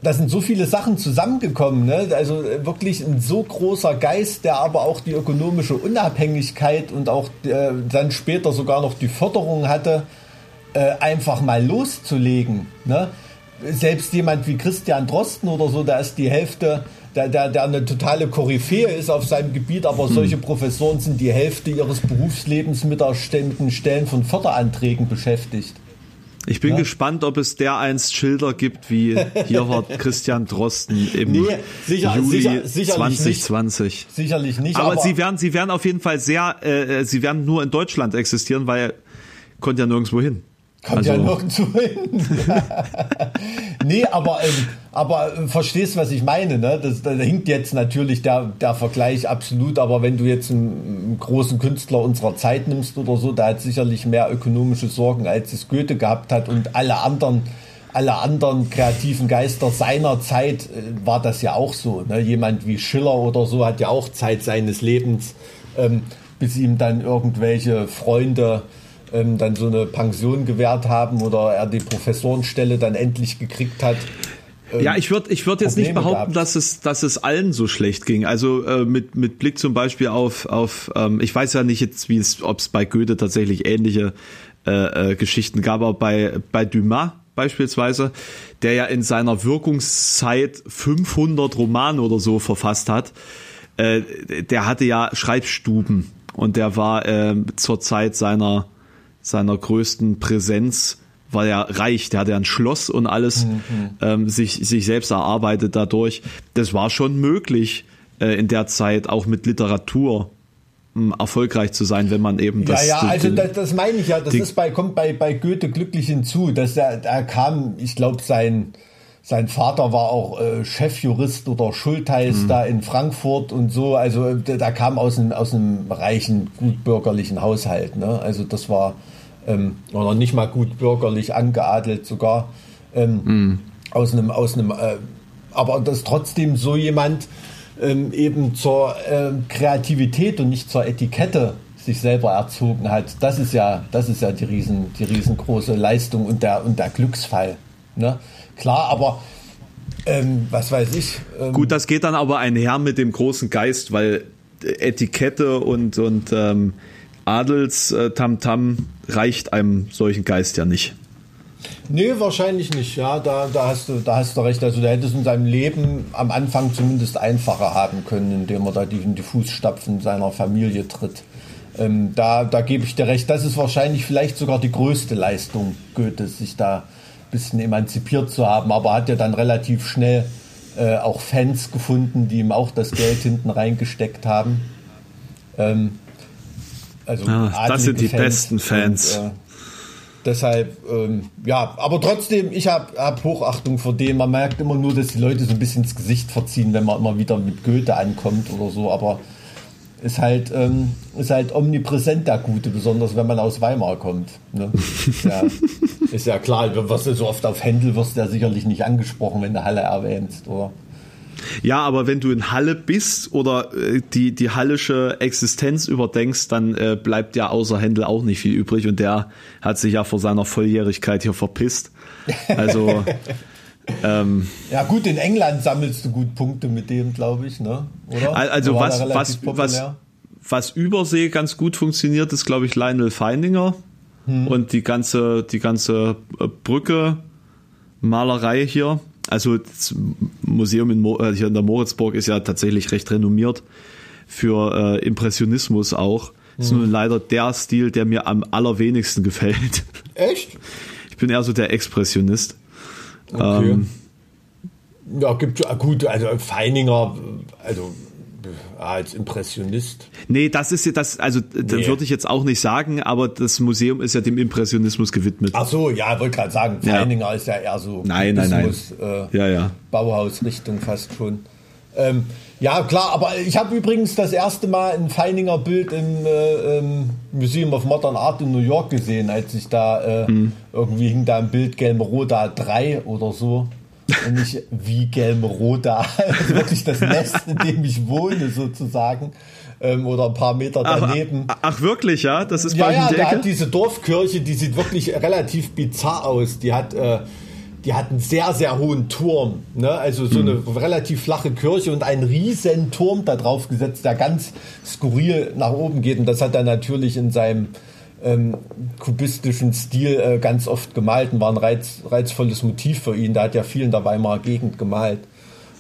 da sind so viele Sachen zusammengekommen. Ne? Also wirklich ein so großer Geist, der aber auch die ökonomische Unabhängigkeit und auch äh, dann später sogar noch die Förderung hatte, äh, einfach mal loszulegen. Ne? selbst jemand wie Christian Drosten oder so, da ist die Hälfte, der, der, der eine totale Koryphäe ist auf seinem Gebiet, aber hm. solche Professoren sind die Hälfte ihres Berufslebens mit, der, mit den Stellen von Förderanträgen beschäftigt. Ich bin ja. gespannt, ob es der einst Schilder gibt, wie hier war [LAUGHS] Christian Drosten im nee, sicher, Juli sicher, sicherlich 2020. Nicht. Sicherlich nicht. Aber, aber, sie werden, sie werden auf jeden Fall sehr, äh, sie werden nur in Deutschland existieren, weil konnte ja nirgendwo hin. Kommt also, ja nirgendwo hin. [LAUGHS] nee, aber, ähm, aber äh, verstehst, was ich meine. Ne? Das, da hinkt jetzt natürlich der, der Vergleich absolut, aber wenn du jetzt einen, einen, großen Künstler unserer Zeit nimmst oder so, der hat sicherlich mehr ökonomische Sorgen, als es Goethe gehabt hat und alle anderen alle anderen kreativen Geister seiner Zeit äh, war das ja auch so. Ne? Jemand wie Schiller oder so hat ja auch Zeit seines Lebens, ähm, bis ihm dann irgendwelche Freunde ähm, dann so eine Pension gewährt haben oder er die Professorenstelle dann endlich gekriegt hat. Ähm, ja, ich würde ich würd jetzt nicht behaupten, dass es, dass es allen so schlecht ging. Also äh, mit, mit Blick zum Beispiel auf, auf ähm, ich weiß ja nicht jetzt, wie es, ob es bei Goethe tatsächlich ähnliche äh, äh, Geschichten gab, aber bei, bei Dumas beispielsweise, der ja in seiner Wirkungszeit 500 Romane oder so verfasst hat, äh, der hatte ja Schreibstuben und der war äh, zur Zeit seiner seiner größten Präsenz war ja reich, der hatte ja ein Schloss und alles mhm. ähm, sich, sich selbst erarbeitet dadurch. Das war schon möglich äh, in der Zeit auch mit Literatur ähm, erfolgreich zu sein, wenn man eben das. Ja, ja, also das, das meine ich ja, das ist bei, kommt bei, bei Goethe glücklich hinzu, dass er, er kam, ich glaube, sein, sein Vater war auch äh, Chefjurist oder Schultheiß mhm. da in Frankfurt und so. Also da kam aus einem, aus einem reichen, gutbürgerlichen Haushalt. Ne? Also das war ähm, oder nicht mal gut bürgerlich angeadelt sogar ähm, mhm. aus einem aus einem äh, aber dass trotzdem so jemand ähm, eben zur äh, Kreativität und nicht zur Etikette sich selber erzogen hat das ist ja das ist ja die riesen die riesengroße Leistung und der und der Glücksfall ne? klar aber ähm, was weiß ich ähm, gut das geht dann aber einher mit dem großen Geist weil Etikette und und ähm, Adels äh, Tamtam reicht einem solchen Geist ja nicht. Nee, wahrscheinlich nicht. Ja, da, da, hast du, da hast du recht. Also, der hätte es in seinem Leben am Anfang zumindest einfacher haben können, indem er da die, in die Fußstapfen seiner Familie tritt. Ähm, da, da gebe ich dir recht. Das ist wahrscheinlich vielleicht sogar die größte Leistung Goethes, sich da ein bisschen emanzipiert zu haben. Aber er hat ja dann relativ schnell äh, auch Fans gefunden, die ihm auch das Geld hinten reingesteckt haben. Ähm, also ah, das sind die Fans besten Fans. Und, äh, deshalb, ähm, ja, aber trotzdem, ich habe hab Hochachtung vor dem. Man merkt immer nur, dass die Leute so ein bisschen ins Gesicht verziehen, wenn man immer wieder mit Goethe ankommt oder so. Aber ist halt, ähm, ist halt omnipräsent der Gute, besonders wenn man aus Weimar kommt. Ne? Ist, [LAUGHS] ja, ist ja klar, du wirst ja so oft auf Händel wirst du ja sicherlich nicht angesprochen, wenn du Halle erwähnst, oder? Ja, aber wenn du in Halle bist oder äh, die, die hallische Existenz überdenkst, dann äh, bleibt ja außer Händel auch nicht viel übrig und der hat sich ja vor seiner Volljährigkeit hier verpisst. Also. [LAUGHS] ähm, ja, gut, in England sammelst du gut Punkte mit dem, glaube ich, ne? Oder? Also, was, was, was, was Übersee ganz gut funktioniert, ist, glaube ich, Lionel Feininger. Hm. Und die ganze, die ganze äh, Brücke, Malerei hier, also das Museum in, Mo äh, hier in der Moritzburg ist ja tatsächlich recht renommiert für äh, Impressionismus auch. Das ist mhm. nur leider der Stil, der mir am allerwenigsten gefällt. Echt? Ich bin eher so der Expressionist. Okay. Ähm, ja, gibt ja gut, also Feininger, also als Impressionist. Nee, das ist ja das, also nee. würde ich jetzt auch nicht sagen, aber das Museum ist ja dem Impressionismus gewidmet. Ach so, ja, wollte gerade sagen, Feininger ja. ist ja eher so nein, nein, nein. Äh, ja, ja. Bauhausrichtung fast schon. Ähm, ja, klar, aber ich habe übrigens das erste Mal ein Feininger Bild im, äh, Museum of Modern Art in New York gesehen, als ich da äh, mhm. irgendwie hing da ein Bild Gelmeroda 3 oder so und nicht wie Gelmeroda, [LAUGHS] also wirklich das Nest, in dem ich wohne sozusagen. Ähm, oder ein paar Meter daneben. Ach, ach, wirklich, ja? Das ist ja, bei ja, da hat diese Dorfkirche, die sieht wirklich relativ bizarr aus. Die hat, äh, die hat einen sehr, sehr hohen Turm. Ne? Also so eine hm. relativ flache Kirche und einen riesen Turm da drauf gesetzt, der ganz skurril nach oben geht. Und das hat er natürlich in seinem ähm, kubistischen Stil äh, ganz oft gemalt und war ein reiz, reizvolles Motiv für ihn. Der hat ja viel in der Weimarer Gegend gemalt.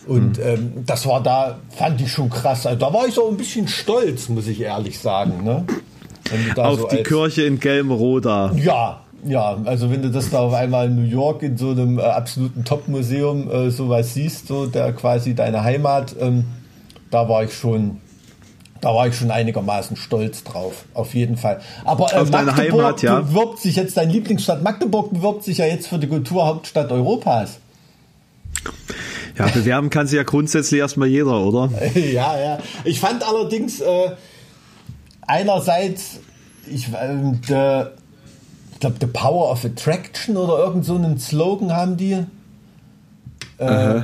Und mhm. ähm, das war da, fand ich schon krass. Also, da war ich so ein bisschen stolz, muss ich ehrlich sagen. Ne? Auf so die als, Kirche in Gelmroda. Ja, ja, also wenn du das da auf einmal in New York in so einem äh, absoluten Top-Museum äh, sowas siehst, so der quasi deine Heimat, ähm, da war ich schon da war ich schon einigermaßen stolz drauf, auf jeden Fall. Aber äh, Magdeburg Heimat, ja. bewirbt sich jetzt, dein Lieblingsstadt Magdeburg bewirbt sich ja jetzt für die Kulturhauptstadt Europas. Ja, bewerben kann sich ja grundsätzlich erstmal jeder, oder? [LAUGHS] ja, ja. Ich fand allerdings äh, einerseits, ich, äh, the, ich glaube, The Power of Attraction oder irgend so einen Slogan haben die. Äh,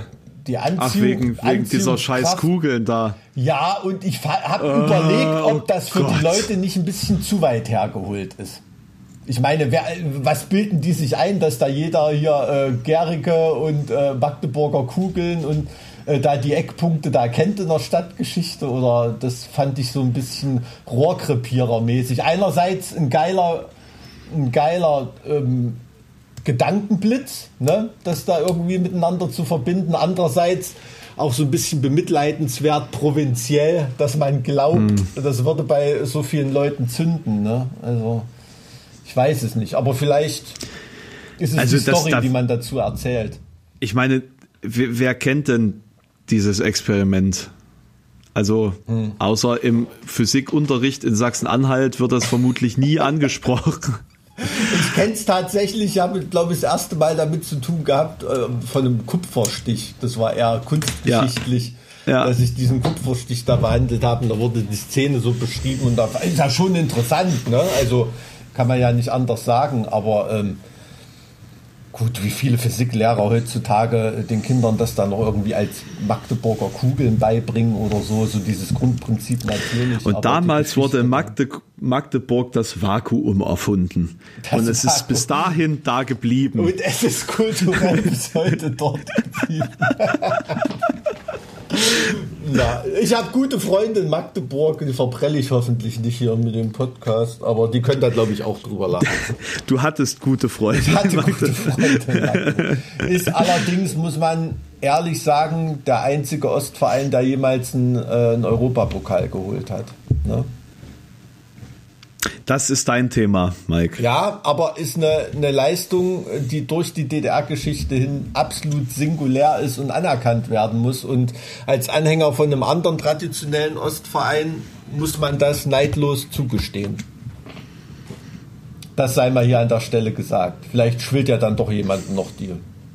die Anziehung, Ach, wegen, wegen dieser scheiß Kugeln da. Ja, und ich habe uh, überlegt, ob oh das für Gott. die Leute nicht ein bisschen zu weit hergeholt ist. Ich meine, wer, was bilden die sich ein, dass da jeder hier äh, Gericke und äh, Magdeburger Kugeln und äh, da die Eckpunkte da kennt in der Stadtgeschichte? Oder das fand ich so ein bisschen Rohrkrepierer-mäßig. Einerseits ein geiler, ein geiler ähm, Gedankenblitz, ne? das da irgendwie miteinander zu verbinden. Andererseits auch so ein bisschen bemitleidenswert provinziell, dass man glaubt, hm. das würde bei so vielen Leuten zünden. Ne? Also ich weiß es nicht, aber vielleicht. ist es also die Story, das, die man dazu erzählt. Ich meine, wer, wer kennt denn dieses Experiment? Also hm. außer im Physikunterricht in Sachsen-Anhalt wird das vermutlich nie [LAUGHS] angesprochen. [LAUGHS] Ich kenne es tatsächlich, ich habe, glaube ich, das erste Mal damit zu tun gehabt, äh, von einem Kupferstich. Das war eher kunstgeschichtlich. Ja. Ja. dass ich diesen Kupferstich da behandelt habe und da wurde die Szene so beschrieben und da ist ja schon interessant, ne? Also kann man ja nicht anders sagen, aber ähm, Gut, wie viele Physiklehrer heutzutage den Kindern das dann noch irgendwie als Magdeburger Kugeln beibringen oder so, so dieses Grundprinzip natürlich. Und damals wurde in Magde Magdeburg das Vakuum erfunden. Das und es Vakuum. ist bis dahin da geblieben. Und es ist kulturell [LAUGHS] bis heute dort geblieben. [LAUGHS] Na, ich habe gute Freunde in Magdeburg, die verprelle ich hoffentlich nicht hier mit dem Podcast, aber die können da, glaube ich, auch drüber lachen. [LAUGHS] Du hattest gute Freunde. Ich hatte gute Freunde. Ist allerdings, muss man ehrlich sagen, der einzige Ostverein, der jemals einen, äh, einen Europapokal geholt hat. Ne? Das ist dein Thema, Mike. Ja, aber ist eine, eine Leistung, die durch die DDR-Geschichte hin absolut singulär ist und anerkannt werden muss. Und als Anhänger von einem anderen traditionellen Ostverein muss man das neidlos zugestehen. Das sei mal hier an der Stelle gesagt. Vielleicht schwillt ja dann doch jemand noch die,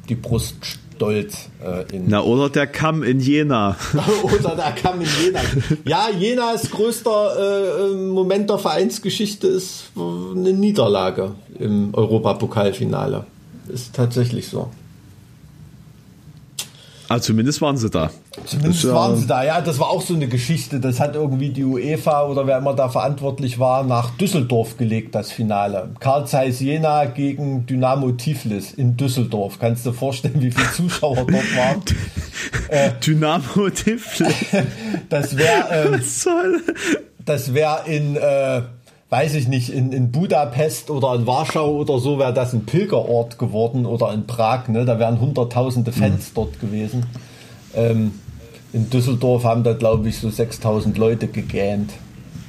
die Brust Stolz äh, in. Na, oder der Kamm in Jena. [LAUGHS] oder der Kamm in Jena. Ja, Jenas größter äh, Moment der Vereinsgeschichte ist eine Niederlage im Europapokalfinale. Ist tatsächlich so. Ah, zumindest waren sie da. Zumindest das, waren sie da, ja. Das war auch so eine Geschichte. Das hat irgendwie die UEFA oder wer immer da verantwortlich war, nach Düsseldorf gelegt, das Finale. Karl Zeiss Jena gegen Dynamo Tiflis in Düsseldorf. Kannst du dir vorstellen, wie viele Zuschauer [LAUGHS] dort waren? äh, Dynamo Tiflis. [LAUGHS] das wäre. Ähm, das wäre in. Äh, weiß ich nicht, in, in Budapest oder in Warschau oder so wäre das ein Pilgerort geworden oder in Prag, ne? da wären hunderttausende Fans mhm. dort gewesen. Ähm, in Düsseldorf haben da, glaube ich, so 6000 Leute gegähnt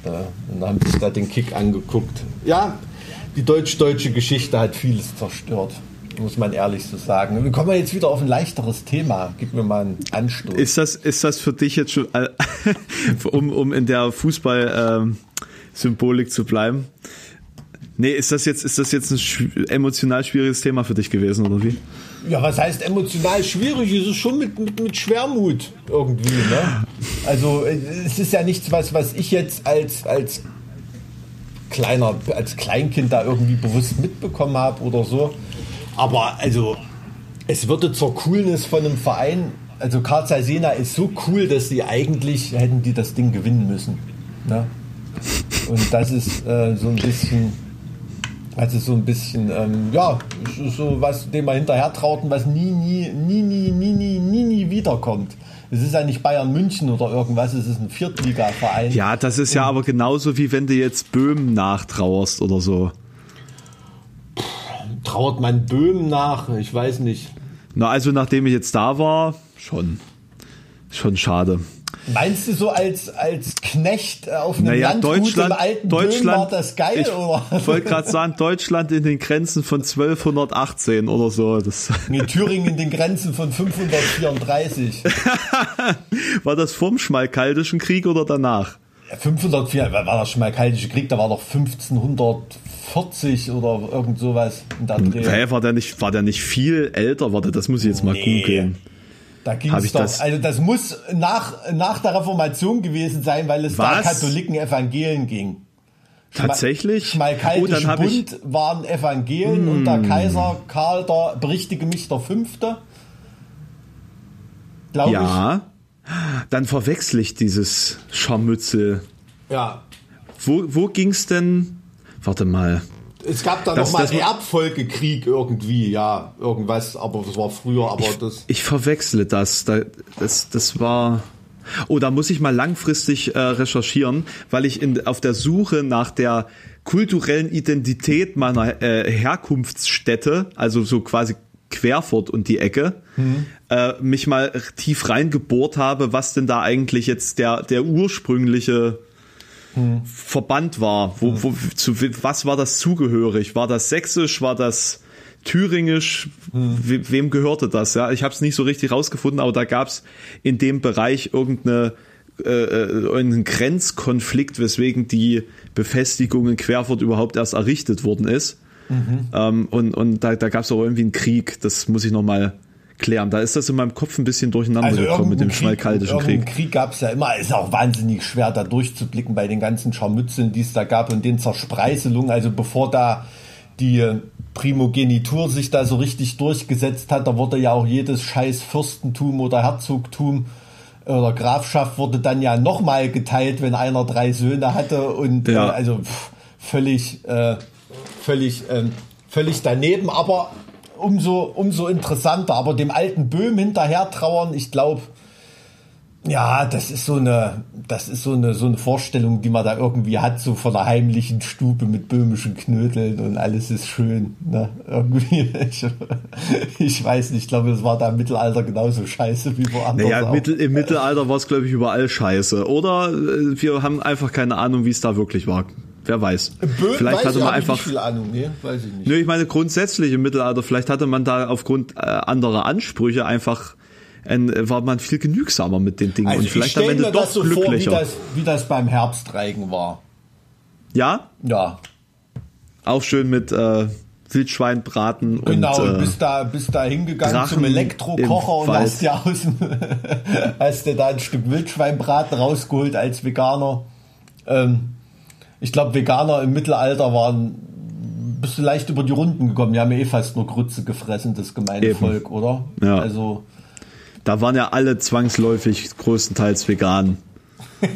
äh, und haben sich da den Kick angeguckt. Ja, die deutsch-deutsche Geschichte hat vieles zerstört muss man ehrlich so sagen. Wir kommen jetzt wieder auf ein leichteres Thema. Gib mir mal einen Anstoß. Ist das, ist das für dich jetzt schon, äh, [LAUGHS] um, um in der Fußball, ähm, Symbolik zu bleiben. Nee, ist das jetzt, ist das jetzt ein emotional schwieriges Thema für dich gewesen, oder wie? Ja, was heißt emotional schwierig? Es ist schon mit, mit, mit Schwermut irgendwie, ne? Also, es ist ja nichts, was, was ich jetzt als, als kleiner, als Kleinkind da irgendwie bewusst mitbekommen habe oder so. Aber also, es würde zur Coolness von einem Verein, also Karl Sena ist so cool, dass sie eigentlich hätten die das Ding gewinnen müssen. Ne? Und das ist äh, so ein bisschen, also so ein bisschen, ähm, ja, so was, dem man hinterher trauten, was nie, nie, nie, nie, nie, nie, nie, nie wiederkommt. Es ist ja nicht Bayern München oder irgendwas, es ist ein Viertliga-Verein. Ja, das ist ja aber genauso wie wenn du jetzt Böhmen nachtrauerst oder so. Trauert man Böhmen nach? Ich weiß nicht. Na, also nachdem ich jetzt da war, schon. Schon schade. Meinst du so als, als Knecht auf einem naja, Landgut Deutschland, im alten Deutschland, Böhmen war das geil? Ich oder? [LAUGHS] wollte gerade sagen, Deutschland in den Grenzen von 1218 oder so. Das [LAUGHS] nee, Thüringen in den Grenzen von 534. [LAUGHS] war das vorm Schmalkaldischen Krieg oder danach? 504, war das Schmalkaldische Krieg, da war doch 1540 oder irgend sowas in der Dreh. War der nicht, war der nicht viel älter? Warte, das muss ich jetzt mal nee. googeln. Da ging es doch, das? also das muss nach, nach der Reformation gewesen sein, weil es Was? da Katholiken Evangelien ging. Tatsächlich? Schmalkaldische oh, Bund waren Evangelien mm. und der Kaiser Karl, der berichtige mich der Fünfte. Glaube ja, ich. dann verwechsel ich dieses Scharmützel. Ja. Wo, wo ging es denn? Warte mal. Es gab da das, noch mal Erbfolgekrieg irgendwie, ja, irgendwas, aber das war früher, aber ich, das. Ich verwechsle das. Das, das war. Oh, da muss ich mal langfristig äh, recherchieren, weil ich in, auf der Suche nach der kulturellen Identität meiner äh, Herkunftsstätte, also so quasi Querfurt und die Ecke, mhm. äh, mich mal tief reingebohrt habe, was denn da eigentlich jetzt der, der ursprüngliche hm. Verband war. Wo, wo, zu was war das zugehörig? War das sächsisch? War das thüringisch, we wem gehörte das? Ja, ich habe es nicht so richtig rausgefunden, aber da gab es in dem Bereich irgendeine äh, äh, einen Grenzkonflikt, weswegen die Befestigung in Querfurt überhaupt erst errichtet worden ist. Mhm. Ähm, und und da, da gab es auch irgendwie einen Krieg, das muss ich nochmal klären. Da ist das in meinem Kopf ein bisschen durcheinander also gekommen mit dem schmalkaldischen Krieg. Krieg gab es ja immer. Ist auch wahnsinnig schwer, da durchzublicken bei den ganzen Scharmützeln, die es da gab und den Zerspreißelungen. Also bevor da die Primogenitur sich da so richtig durchgesetzt hat, da wurde ja auch jedes scheiß Fürstentum oder Herzogtum oder Grafschaft wurde dann ja nochmal geteilt, wenn einer drei Söhne hatte und ja. äh, also pff, völlig, äh, völlig, ähm, völlig daneben, aber umso, umso interessanter. Aber dem alten Böhm hinterher trauern, ich glaube, ja, das ist so eine, das ist so eine, so eine Vorstellung, die man da irgendwie hat, so von einer heimlichen Stube mit böhmischen Knödeln und alles ist schön. Ne? Irgendwie, ich, ich weiß nicht, ich glaube, es war da im Mittelalter genauso scheiße wie woanders. Naja, Mittel, im Mittelalter war es, glaube ich, überall scheiße. Oder äh, wir haben einfach keine Ahnung, wie es da wirklich war. Wer weiß. Böhm vielleicht weiß hatte man einfach. Nicht viel Ahnung, nee, weiß ich nicht. Nö, ich meine grundsätzlich im Mittelalter, vielleicht hatte man da aufgrund äh, anderer Ansprüche einfach ein, war man viel genügsamer mit den Dingen also und vielleicht am Ende doch so glücklicher. Vor, wie, das, wie das beim Herbstreigen war. Ja? Ja. Auch schön mit äh, Wildschweinbraten genau, und äh, bist da bist da hingegangen Drachen zum Elektrokocher und hast ja aus dem, [LAUGHS] hast dir da ein Stück Wildschweinbraten rausgeholt als Veganer. Ähm, ich glaube, Veganer im Mittelalter waren bist du leicht über die Runden gekommen. Die haben ja eh fast nur Grütze gefressen, das gemeine Eben. Volk, oder? Ja. Also da waren ja alle zwangsläufig größtenteils vegan. [LAUGHS]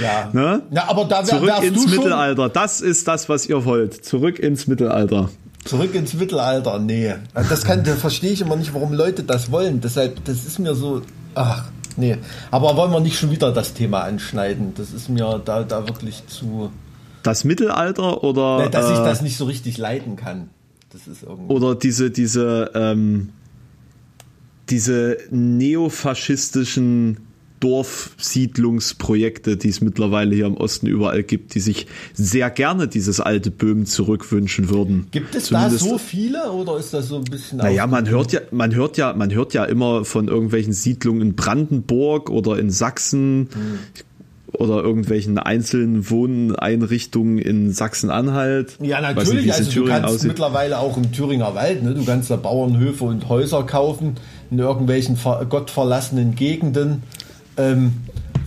ja. [LAUGHS] Ne? ja, aber da wär, Zurück ins Mittelalter. Das ist das, was ihr wollt. Zurück ins Mittelalter. Zurück ins Mittelalter, nee. Das, kann, das verstehe ich immer nicht, warum Leute das wollen. Deshalb, das ist mir so, ach, nee. Aber wollen wir nicht schon wieder das Thema anschneiden? Das ist mir da, da wirklich zu. Das Mittelalter oder. Nee, dass äh, ich das nicht so richtig leiden kann. Das ist irgendwie. Oder diese, diese, ähm, diese neofaschistischen Dorfsiedlungsprojekte, die es mittlerweile hier im Osten überall gibt, die sich sehr gerne dieses alte Böhmen zurückwünschen würden. Gibt es Zumindest, da so viele oder ist das so ein bisschen? Naja, man hört ja, man hört ja, man hört ja immer von irgendwelchen Siedlungen in Brandenburg oder in Sachsen. Hm oder irgendwelchen einzelnen Wohneinrichtungen in Sachsen-Anhalt. Ja, natürlich. Nicht, also du kannst aussieht. mittlerweile auch im Thüringer Wald, ne? du kannst da Bauernhöfe und Häuser kaufen in irgendwelchen gottverlassenen Gegenden. Ähm,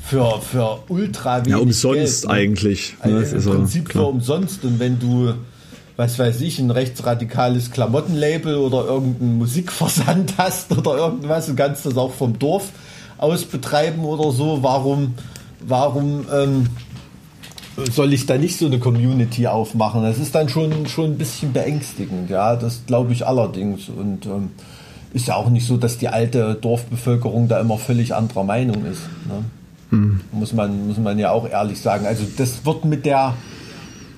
für, für ultra wenig Ja, umsonst Geld, ne? eigentlich. Ne? Also Im so, Prinzip klar. für umsonst. Und wenn du, was weiß ich, ein rechtsradikales Klamottenlabel oder irgendeinen Musikversand [LAUGHS] hast oder irgendwas, du kannst das auch vom Dorf aus betreiben oder so, warum, warum ähm, soll ich da nicht so eine Community aufmachen? Das ist dann schon, schon ein bisschen beängstigend, ja, das glaube ich allerdings. Und ähm, ist ja auch nicht so, dass die alte Dorfbevölkerung da immer völlig anderer Meinung ist. Ne? Mhm. Muss, man, muss man ja auch ehrlich sagen. Also das wird mit der,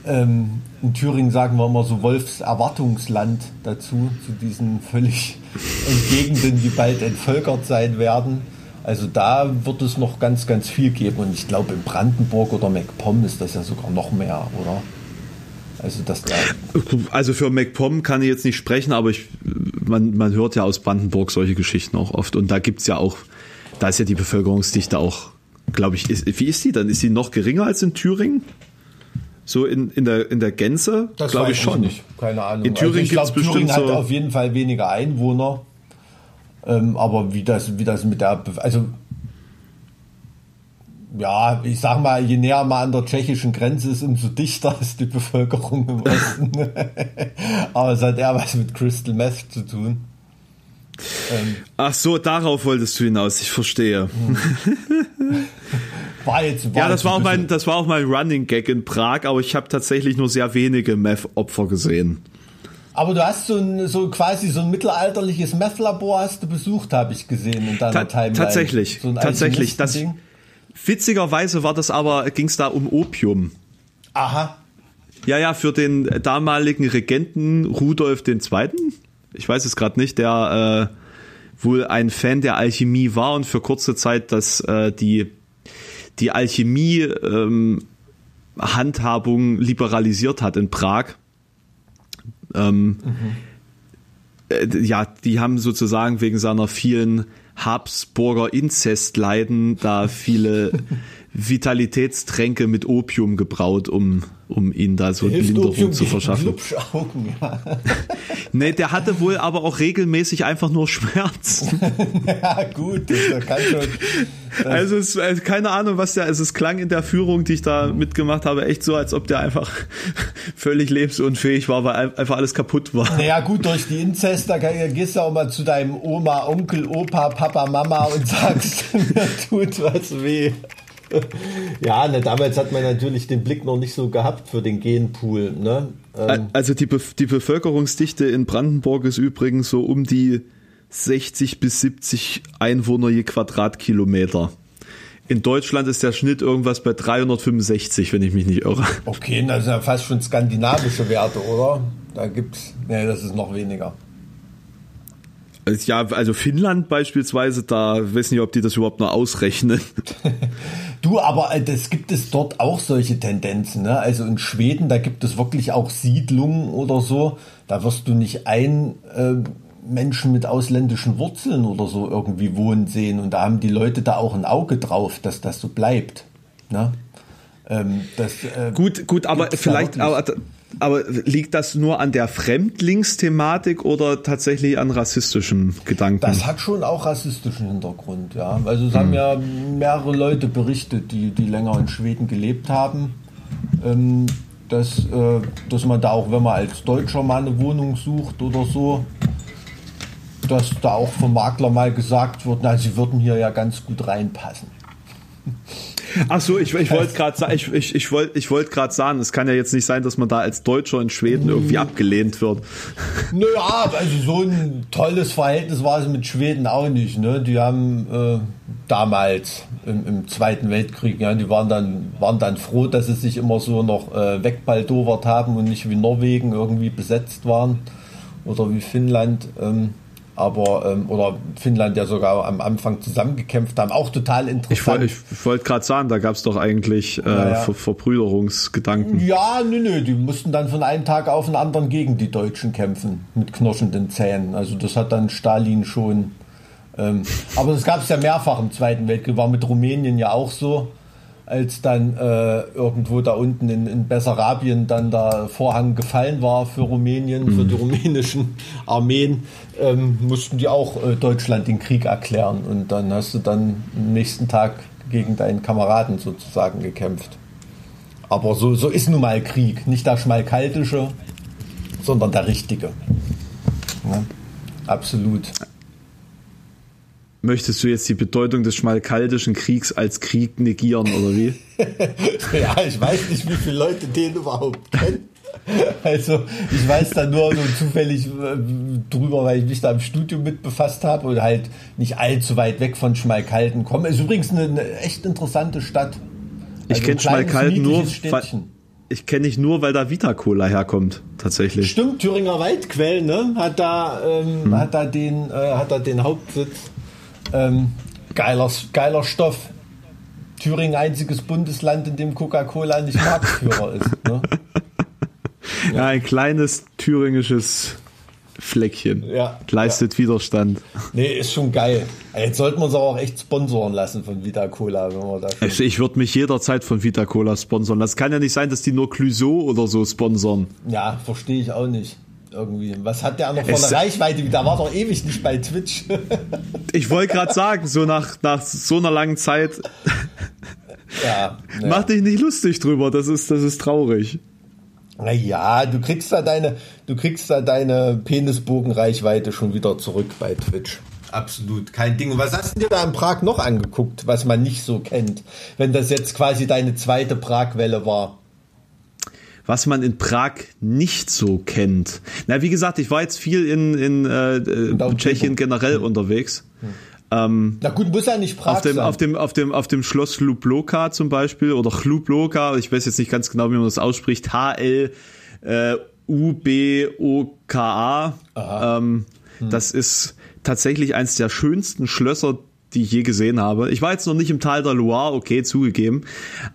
ähm, in Thüringen sagen wir immer so Wolfs Erwartungsland dazu, zu diesen völlig [LAUGHS] Entgegenden, die bald entvölkert sein werden. Also da wird es noch ganz, ganz viel geben. Und ich glaube, in Brandenburg oder MacPom ist das ja sogar noch mehr, oder? Also, das da also für MacPom kann ich jetzt nicht sprechen, aber ich, man, man hört ja aus Brandenburg solche Geschichten auch oft. Und da gibt es ja auch, da ist ja die Bevölkerungsdichte auch, glaube ich, ist, wie ist die dann? Ist sie noch geringer als in Thüringen? So in, in, der, in der Gänze? Das glaube ich schon. Nicht. Keine Ahnung. In Thüringen also gibt es bestimmt Thüringen so hat auf jeden Fall weniger Einwohner. Ähm, aber wie das, wie das mit der, also ja, ich sag mal, je näher man an der tschechischen Grenze ist, umso dichter ist die Bevölkerung im Osten. [LAUGHS] aber es hat eher was mit Crystal Meth zu tun. Ähm, Ach so, darauf wolltest du hinaus, ich verstehe. [LAUGHS] war jetzt, war ja, das war, auch mein, das war auch mein Running Gag in Prag, aber ich habe tatsächlich nur sehr wenige Meth-Opfer gesehen. Aber du hast so, ein, so quasi so ein mittelalterliches Meth-Labor hast du besucht, habe ich gesehen in deiner Ta Timeline. Tatsächlich, so tatsächlich. Das, witzigerweise war das aber, ging es da um Opium. Aha. Ja, ja, für den damaligen Regenten Rudolf II. Ich weiß es gerade nicht, der äh, wohl ein Fan der Alchemie war und für kurze Zeit das äh, die die Alchemie ähm, Handhabung liberalisiert hat in Prag Ähm, mhm. ja, die haben sozusagen wegen seiner vielen Habsburger Inzestleiden da viele Vitalitätstränke mit Opium gebraut, um, um ihn da so Hilft Linderung Opium zu verschaffen. Augen, ja. [LAUGHS] nee, der hatte wohl aber auch regelmäßig einfach nur Schmerzen. [LAUGHS] ja, gut, das kann schon. [LAUGHS] Also, es, also keine Ahnung, was der, also es klang in der Führung, die ich da mitgemacht habe, echt so, als ob der einfach völlig lebensunfähig war, weil einfach alles kaputt war. Naja, gut, durch die Inzest, da gehst du auch mal zu deinem Oma, Onkel, Opa, Papa, Mama und sagst, mir tut was weh. [LAUGHS] ja, ne, damals hat man natürlich den Blick noch nicht so gehabt für den Genpool. Ne? Ähm. Also die, Be die Bevölkerungsdichte in Brandenburg ist übrigens so um die 60 bis 70 Einwohner je Quadratkilometer. In Deutschland ist der Schnitt irgendwas bei 365, wenn ich mich nicht irre. Okay, das sind ja fast schon skandinavische Werte, oder? Da gibt's, nee, das ist noch weniger. Ja, also Finnland beispielsweise, da weiß nicht, ob die das überhaupt noch ausrechnen. [LAUGHS] du, aber äh, das gibt es dort auch solche Tendenzen. Ne? Also in Schweden, da gibt es wirklich auch Siedlungen oder so. Da wirst du nicht ein äh, Menschen mit ausländischen Wurzeln oder so irgendwie wohnen sehen. Und da haben die Leute da auch ein Auge drauf, dass das so bleibt. Ne? Ähm, das, äh, gut, gut, aber vielleicht, aber, aber liegt das nur an der Fremdlingsthematik oder tatsächlich an rassistischen Gedanken? Das hat schon auch rassistischen Hintergrund, ja. Also es hm. haben ja mehrere Leute berichtet, die, die länger in Schweden gelebt haben. Ähm, dass, äh, dass man da auch, wenn man als Deutscher mal eine Wohnung sucht oder so, dass da auch vom Makler mal gesagt wird, na, sie würden hier ja ganz gut reinpassen. Ach so, ich, ich wollte gerade sagen, ich, ich, ich wollte ich wollt gerade sagen, es kann ja jetzt nicht sein, dass man da als Deutscher in Schweden irgendwie mhm. abgelehnt wird. Naja, also so ein tolles Verhältnis war es mit Schweden auch nicht. Ne? Die haben äh, damals im, im, Zweiten Weltkrieg, ja, die waren dann, waren dann froh, dass sie sich immer so noch äh, wegbaldowert haben und nicht wie Norwegen irgendwie besetzt waren oder wie Finnland. Ähm, aber ähm, oder Finnland ja sogar am Anfang zusammengekämpft haben, auch total interessant. Ich, ich wollte gerade sagen, da gab es doch eigentlich äh, ja, ja. Ver Verbrüderungsgedanken. Ja, nö, nö, die mussten dann von einem Tag auf den anderen gegen die Deutschen kämpfen, mit knirschenden Zähnen. Also das hat dann Stalin schon. Ähm, aber das gab es ja mehrfach im Zweiten Weltkrieg, war mit Rumänien ja auch so als dann äh, irgendwo da unten in, in Bessarabien dann der Vorhang gefallen war für Rumänien, mhm. für die rumänischen Armeen, ähm, mussten die auch äh, Deutschland den Krieg erklären. Und dann hast du dann am nächsten Tag gegen deinen Kameraden sozusagen gekämpft. Aber so, so ist nun mal Krieg. Nicht der schmalkaltische, sondern der richtige. Ja, absolut. Möchtest du jetzt die Bedeutung des schmalkaldischen Kriegs als Krieg negieren oder wie? [LAUGHS] ja, ich weiß nicht, wie viele Leute den überhaupt kennen. Also ich weiß da nur so zufällig äh, drüber, weil ich mich da im Studium mit befasst habe und halt nicht allzu weit weg von Schmalkalden komme. Ist übrigens eine, eine echt interessante Stadt. Also ich kenne Schmalkalden nur, ich kenne nicht nur, weil da Vita Cola herkommt, tatsächlich. Stimmt, Thüringer Waldquell, ne? Hat da, ähm, hm. hat da den, äh, hat da den Hauptsitz. Ähm, geiler, geiler Stoff. Thüringen einziges Bundesland, in dem Coca-Cola nicht Marktführer ist. Ne? Ja. [LAUGHS] ja. ein kleines thüringisches Fleckchen. Ja, Leistet ja. Widerstand. Nee, ist schon geil. Jetzt sollten wir uns auch echt sponsoren lassen von Vita Cola. Wenn wir da ich ich würde mich jederzeit von Vita Cola sponsoren. Das kann ja nicht sein, dass die nur Clouseau oder so sponsern. Ja, verstehe ich auch nicht irgendwie. Was hat der noch von der Reichweite? Da war doch ewig nicht bei Twitch. [LAUGHS] ich wollte gerade sagen, so nach, nach so einer langen Zeit. [LAUGHS] ja, ja. [LAUGHS] Mach dich nicht lustig drüber, das ist, das ist traurig. Naja, du kriegst da deine, du kriegst da deine Penisbogenreichweite schon wieder zurück bei Twitch. Absolut, kein Ding. Und was hast du dir da in Prag noch angeguckt, was man nicht so kennt, wenn das jetzt quasi deine zweite Pragwelle war? Was man in Prag nicht so kennt. Na, wie gesagt, ich war jetzt viel in, in äh, Tschechien generell mhm. unterwegs. Mhm. Ähm, Na gut, muss ja nicht Prag auf dem, sein. Auf dem, auf dem, auf dem Schloss Lubloka zum Beispiel oder Chlubloka, ich weiß jetzt nicht ganz genau, wie man das ausspricht, H-L äh, U-B-O-K-A. Ähm, hm. Das ist tatsächlich eines der schönsten Schlösser, die ich je gesehen habe. Ich war jetzt noch nicht im Tal der Loire, okay, zugegeben,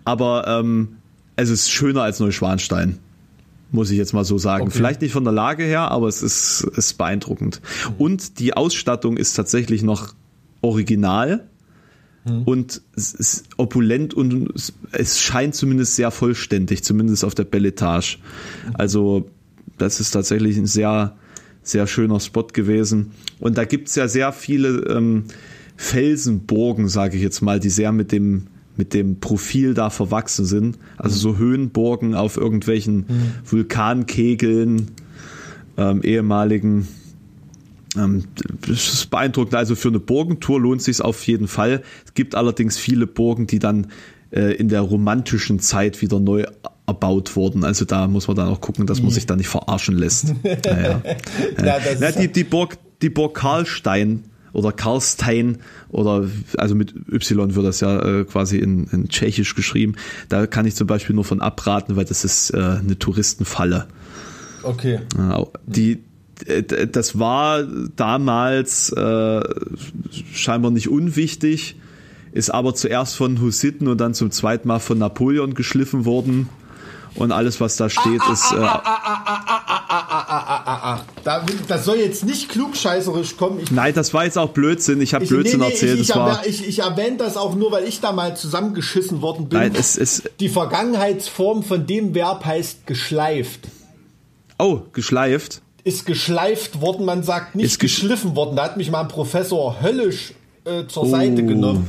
aber ähm, es ist schöner als Neuschwanstein. muss ich jetzt mal so sagen. Okay. Vielleicht nicht von der Lage her, aber es ist, ist beeindruckend. Und die Ausstattung ist tatsächlich noch original und es ist opulent und es- es scheint zumindest sehr vollständig, zumindest auf der Belletage. Also das ist tatsächlich ein sehr, sehr schöner Spot gewesen. Und da gibt's ja sehr viele ähm, Felsenburgen, sage ich jetzt mal, die sehr mit dem mit dem Profil da verwachsen sind. Also so Höhenburgen auf irgendwelchen Vulkankegeln, ähm, ehemaligen. Ähm, das ist beeindruckend. Also für eine Burgentour lohnt sich auf jeden Fall. Es gibt allerdings viele Burgen, die dann äh, in der romantischen Zeit wieder neu erbaut wurden. Also da muss man dann auch gucken, dass man sich da nicht verarschen lässt. [LAUGHS] Naja. Na, ist- die, die, Burg, die Burg Karlstein oder Karlstein oder also mit Y wird das ja äh, quasi in, in Tschechisch geschrieben. Da kann ich zum Beispiel nur von abraten, weil das ist äh, eine Touristenfalle. Okay. Die, äh, das war damals äh, scheinbar nicht unwichtig, ist aber zuerst von Hussiten und dann zum zweiten Mal von Napoleon geschliffen worden. Und alles, was da steht, ist. Äh, Da, das soll jetzt nicht klugscheißerisch kommen. Ich, nein, das war jetzt auch Blödsinn. Ich habe Blödsinn nee, nee, erzählt. Ich, ich, es war, ich, ich erwähne das auch nur, weil ich da mal zusammengeschissen worden bin. nein, es ist. Die Vergangenheitsform von dem Verb heißt geschleift. Oh, geschleift. Ist geschleift worden, man sagt nicht Ist gesch- geschliffen worden. Da hat mich mal ein Professor höllisch äh, zur Seite genommen.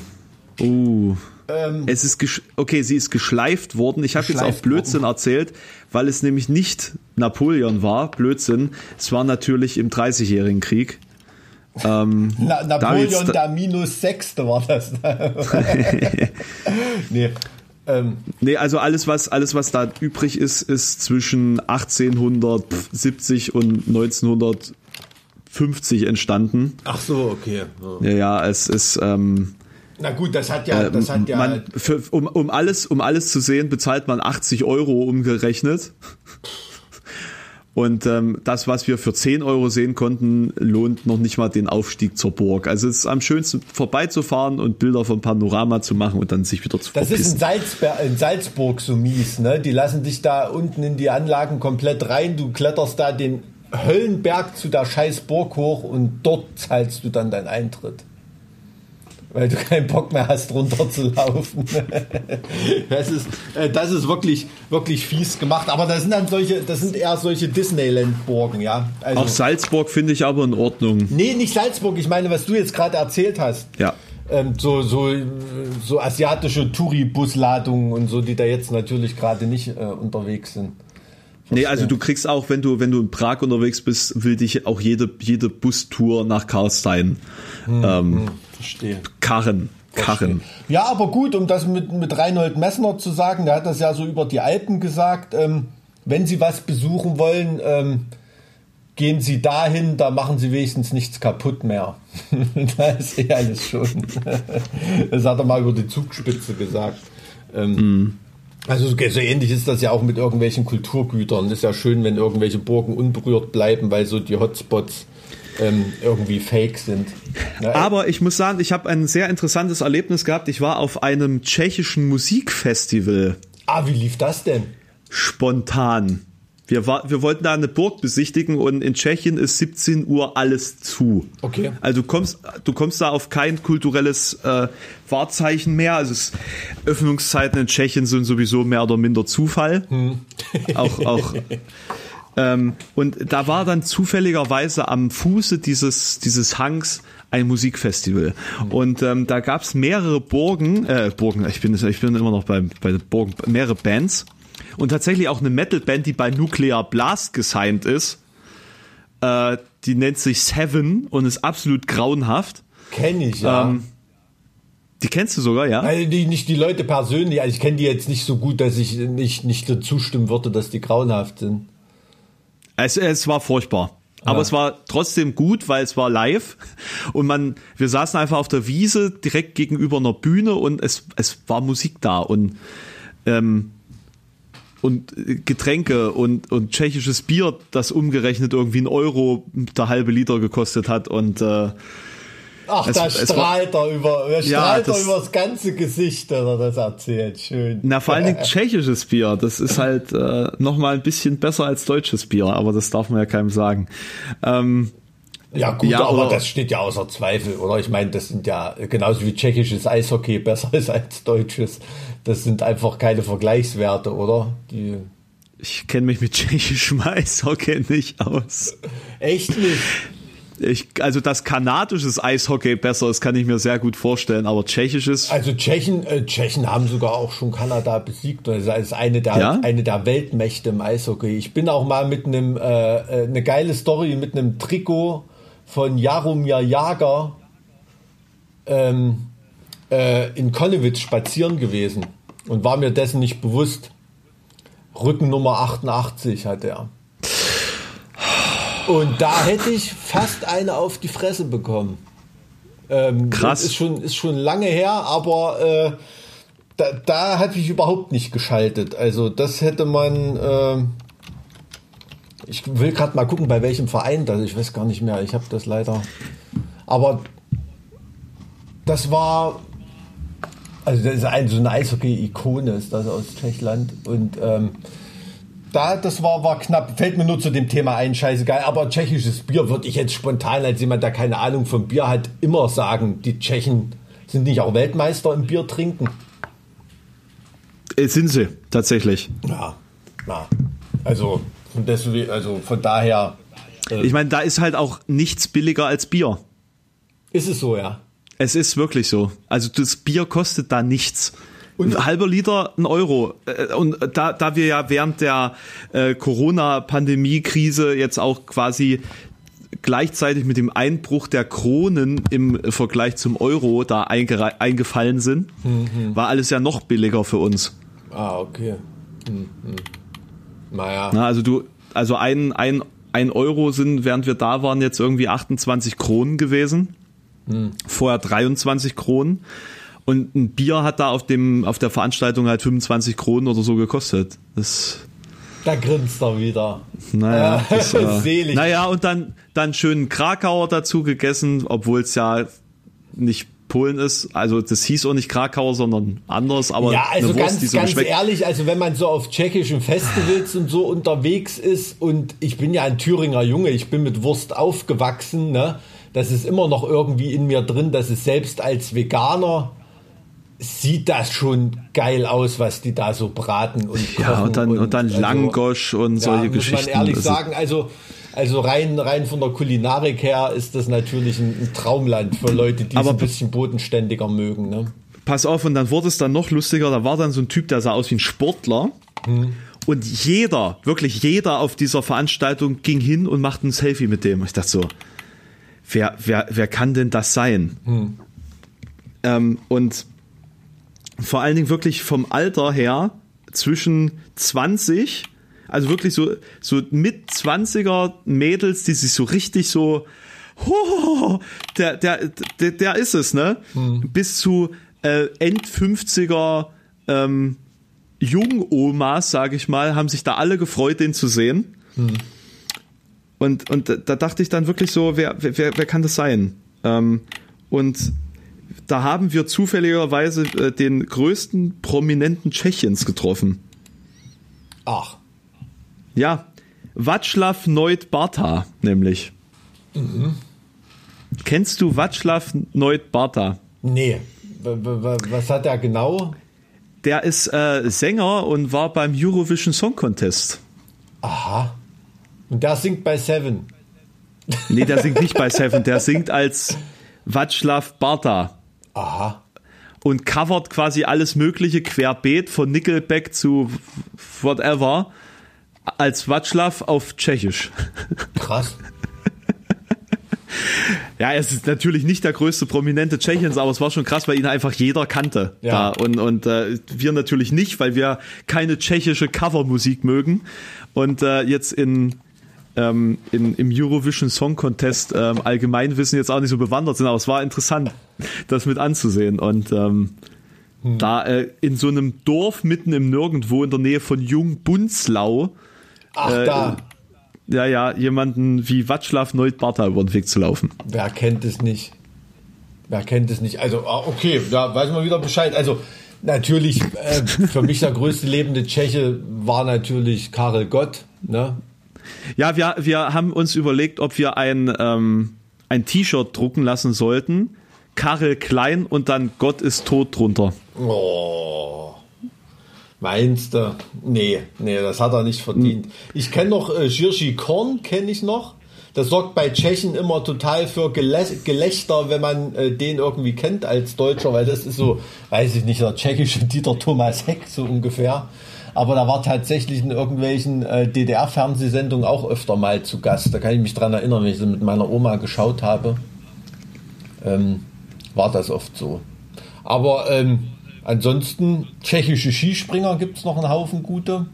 Uh. es ist gesch okay, sie ist geschleift worden. Ich habe jetzt auch Blödsinn erzählt, weil es nämlich nicht Napoleon war. Blödsinn. Es war natürlich im Dreißigjährigen Krieg. Ähm, Na, da Napoleon der minus Sechste war das. [LAUGHS] nee. Ähm, Nee, also alles was alles was da übrig ist, ist zwischen 1870 und 1950 entstanden. ach so, okay. Ja, ja, es ist ähm, Na gut, das hat ja, das hat ja. man, für, um, um, alles, um alles zu sehen, bezahlt man 80 Euro umgerechnet. Und ähm, das, was wir für 10 Euro sehen konnten, lohnt noch nicht mal den Aufstieg zur Burg. Also es ist am schönsten vorbeizufahren und Bilder vom Panorama zu machen und dann sich wieder zu Das ist in. Salzber in Salzburg so mies, ne? Die lassen dich da unten in die Anlagen komplett rein. Du kletterst da den Höllenberg zu der scheiß Burg hoch und dort zahlst du dann deinen Eintritt. Weil du keinen Bock mehr hast, runterzulaufen. [LAUGHS] das ist, äh, das ist wirklich, wirklich fies gemacht. Aber das sind dann solche, das sind eher solche Disneyland-Burgen, ja. Also, Auch Salzburg finde ich aber in Ordnung. nee, nicht Salzburg. Ich meine, was du jetzt gerade erzählt hast. Ja. ähm, so, so, so asiatische Touri-Busladungen und so, die da jetzt natürlich gerade nicht äh, unterwegs sind. Nee, also du kriegst auch, wenn du, wenn du in Prag unterwegs bist, will dich auch jede, jede Bustour nach Karlstein ähm, Verstehe. karren. Karren. Ja, aber gut, um das mit, mit Reinhold Messner zu sagen, der hat das ja so über die Alpen gesagt, ähm, wenn Sie was besuchen wollen, ähm, gehen Sie dahin, da machen Sie wenigstens nichts kaputt mehr. [LAUGHS] da ist eh alles schon. [LAUGHS] das hat er mal über die Zugspitze gesagt. Ähm, Also so ähnlich ist das ja auch mit irgendwelchen Kulturgütern. Ist ja schön, wenn irgendwelche Burgen unberührt bleiben, weil so die Hotspots ähm, irgendwie fake sind. Ja, Aber ich muss sagen, ich habe ein sehr interessantes Erlebnis gehabt. Ich war auf einem tschechischen Musikfestival ah, wie lief das denn? spontan. Wir, war, wir wollten da eine Burg besichtigen und in Tschechien ist 17 Uhr alles zu. Okay. Also du kommst, du kommst da auf kein kulturelles äh, Wahrzeichen mehr. Also es, Öffnungszeiten in Tschechien sind sowieso mehr oder minder Zufall. [LAUGHS] Auch, auch. Ähm, und da war dann zufälligerweise am Fuße dieses, dieses Hangs ein Musikfestival. Und ähm, da gab es mehrere Burgen, äh, Burgen, ich bin, ich bin immer noch bei, bei den Burgen, mehrere Bands. Und tatsächlich auch eine Metalband, die bei Nuclear Blast gesigned ist. Äh, die nennt sich Seven und ist absolut grauenhaft. Kenne ich, ja. Ähm, die kennst du sogar, ja? Also die, nicht die Leute persönlich, also ich kenne die jetzt nicht so gut, dass ich nicht, nicht dazu stimmen würde, dass die grauenhaft sind. Es, es war furchtbar. Aber Ja. es war trotzdem gut, weil es war live und man, wir saßen einfach auf der Wiese direkt gegenüber einer Bühne und es, es war Musik da und ähm, und Getränke und, und tschechisches Bier, das umgerechnet irgendwie ein Euro der halbe Liter gekostet hat und äh, Ach, Es- da strahlt er über, er Ja, strahlt er das- über das ganze Gesicht, wenn er das erzählt. Schön. Na, vor allen Dingen [LAUGHS] tschechisches Bier. Das ist halt äh, noch mal ein bisschen besser als deutsches Bier, aber das darf man ja keinem sagen. Ähm, Ja gut, Ja, aber aber- das steht ja außer Zweifel, oder? Ich meine, das sind ja genauso wie tschechisches Eishockey besser [LAUGHS] ist als deutsches. Das sind einfach keine Vergleichswerte, oder? Die ich kenne mich mit tschechischem [LAUGHS] Eishockey nicht aus. echt nicht. Ich, also, dass kanadisches Eishockey besser ist, kann ich mir sehr gut vorstellen, aber tschechisches, Also Tschechen, äh, Tschechen haben sogar auch schon Kanada besiegt. Das ist eine der, Ja? eine der Weltmächte im Eishockey. Ich bin auch mal mit einem, äh, äh, eine geile Story mit einem Trikot von Jaromir Jager ähm, äh, in Konnewitz spazieren gewesen und war mir dessen nicht bewusst. Rückennummer 88 hat er. Und da hätte ich fast eine auf die Fresse bekommen. Ähm, Krass. Ist schon, ist schon lange her, aber äh, da, da hatte ich überhaupt nicht geschaltet. Also das hätte man. Äh, ich will gerade mal gucken, bei welchem Verein das. Ich weiß gar nicht mehr. Ich habe das leider. Aber das war. Also das ist ein, so eine Eishockey-Ikone ist das aus Tschechland. Und ähm, da, das war, war knapp. Fällt mir nur zu dem Thema ein, scheißegal. Aber tschechisches Bier würde ich jetzt spontan als jemand, der keine Ahnung vom Bier hat, immer sagen, die Tschechen sind nicht auch Weltmeister im Bier trinken. äh, sind sie tatsächlich. Ja, ja. Also von, deswegen, also von daher Ich meine, da ist halt auch nichts billiger als Bier. ist es so, ja. Es ist wirklich so. Also das Bier kostet da nichts. ein halber Liter, ein Euro. Äh, Und da, da wir ja während der äh, Corona-Pandemie-Krise jetzt auch quasi gleichzeitig mit dem Einbruch der Kronen im Vergleich zum Euro da eingefallen sind, war alles ja noch billiger für uns. Ah, okay. Hm, hm. Naja. Na, also du, also ein, ein, ein Euro sind, während wir da waren, jetzt irgendwie 28 Kronen gewesen. Vorher 23 Kronen. Und ein Bier hat da auf dem, auf der Veranstaltung halt 25 Kronen oder so gekostet. Das, Da grinst er wieder. naja, Ah, das, [LAUGHS] äh, Selig. naja, und dann, dann schönen Krakauer dazu gegessen, obwohl es ja nicht Polen ist. Also das hieß auch nicht Krakauer, sondern anders, aber Ja, also Wurst, ganz, so ganz ehrlich, also wenn man so auf tschechischen Festivals und so unterwegs ist und ich bin ja ein Thüringer Junge, ich bin mit Wurst aufgewachsen, ne? Das ist immer noch irgendwie in mir drin, dass es selbst als Veganer sieht das schon geil aus, was die da so braten und kochen. Ja, und dann, und, dann also- Langosch und solche ja, muss Geschichten. man ehrlich Also- sagen, also, also rein, rein von der Kulinarik her ist das natürlich ein, Traumland für Leute, die es Aber ein bisschen bodenständiger mögen. Ne? Pass auf, und dann wurde es dann noch lustiger. Da war dann so ein Typ, der sah aus wie ein Sportler. Und jeder, wirklich jeder auf dieser Veranstaltung ging hin und machte ein Selfie mit dem. Ich dachte so, wer, wer, wer kann denn das sein? Ähm, und vor allen Dingen wirklich vom Alter her zwischen 20, also wirklich so, so mit 20er Mädels, die sich so richtig so, ho, der, der, der, der ist es, ne? Bis zu äh, End 50er ähm, Jungomas, sage ich mal, haben sich da alle gefreut, den zu sehen. Und, und da- da dachte ich dann wirklich so, wer, wer, wer kann das sein? Ähm, und da haben wir zufälligerweise äh, den größten Prominenten Tschechiens getroffen. Ach, Ja, Václav Neut Barta, nämlich. Kennst du Václav Neut Barta? nee. Was hat er genau? Der ist äh, Sänger und war beim Eurovision Song Contest. Aha. Und der singt bei Seven. Nee, der singt nicht bei [LAUGHS] Seven, der singt als Václav Barta Aha. und covert quasi alles mögliche querbeet von Nickelback zu whatever als Václav auf Tschechisch. Krass. [LAUGHS] Ja, es ist natürlich nicht der größte Prominente Tschechiens, aber es war schon krass, weil ihn einfach jeder kannte. Ja. Da. Und, und äh, wir natürlich nicht, weil wir keine tschechische Covermusik mögen. Und äh, jetzt in, ähm, in, im Eurovision Song Contest ähm, Allgemeinwissen jetzt auch nicht so bewandert sind, aber es war interessant, das mit anzusehen. Und ähm, da äh, in so einem Dorf mitten im Nirgendwo in der Nähe von Jungbunzlau, Ach, Äh, da. ja, ja, jemanden wie Neut Barta über den Weg zu laufen. Wer kennt es nicht? wer kennt es nicht? Also, ah, okay, da weiß man wieder Bescheid. Also, natürlich, äh, für mich der größte lebende Tscheche war natürlich Karel Gott. Ne? Ja, wir, wir haben uns überlegt, ob wir ein, ähm, ein T-Shirt drucken lassen sollten. Karel Klein und dann Gott ist tot drunter. Oh. Meinst du? Nee, nee, das hat er nicht verdient. Ich kenne noch äh, Jirschi Korn, kenne ich noch. Das sorgt bei Tschechen immer total für Gelä Gelächter, wenn man äh, den irgendwie kennt als Deutscher, weil das ist so, weiß ich nicht, der tschechische [LAUGHS] Dieter Thomas Heck so ungefähr. Aber da war tatsächlich in irgendwelchen äh, DDR-Fernsehsendungen auch öfter mal zu Gast. Da kann ich mich dran erinnern, wenn ich sie mit meiner Oma geschaut habe. Ähm, war das oft so. Aber ähm, Ansonsten tschechische Skispringer gibt es noch einen Haufen gute.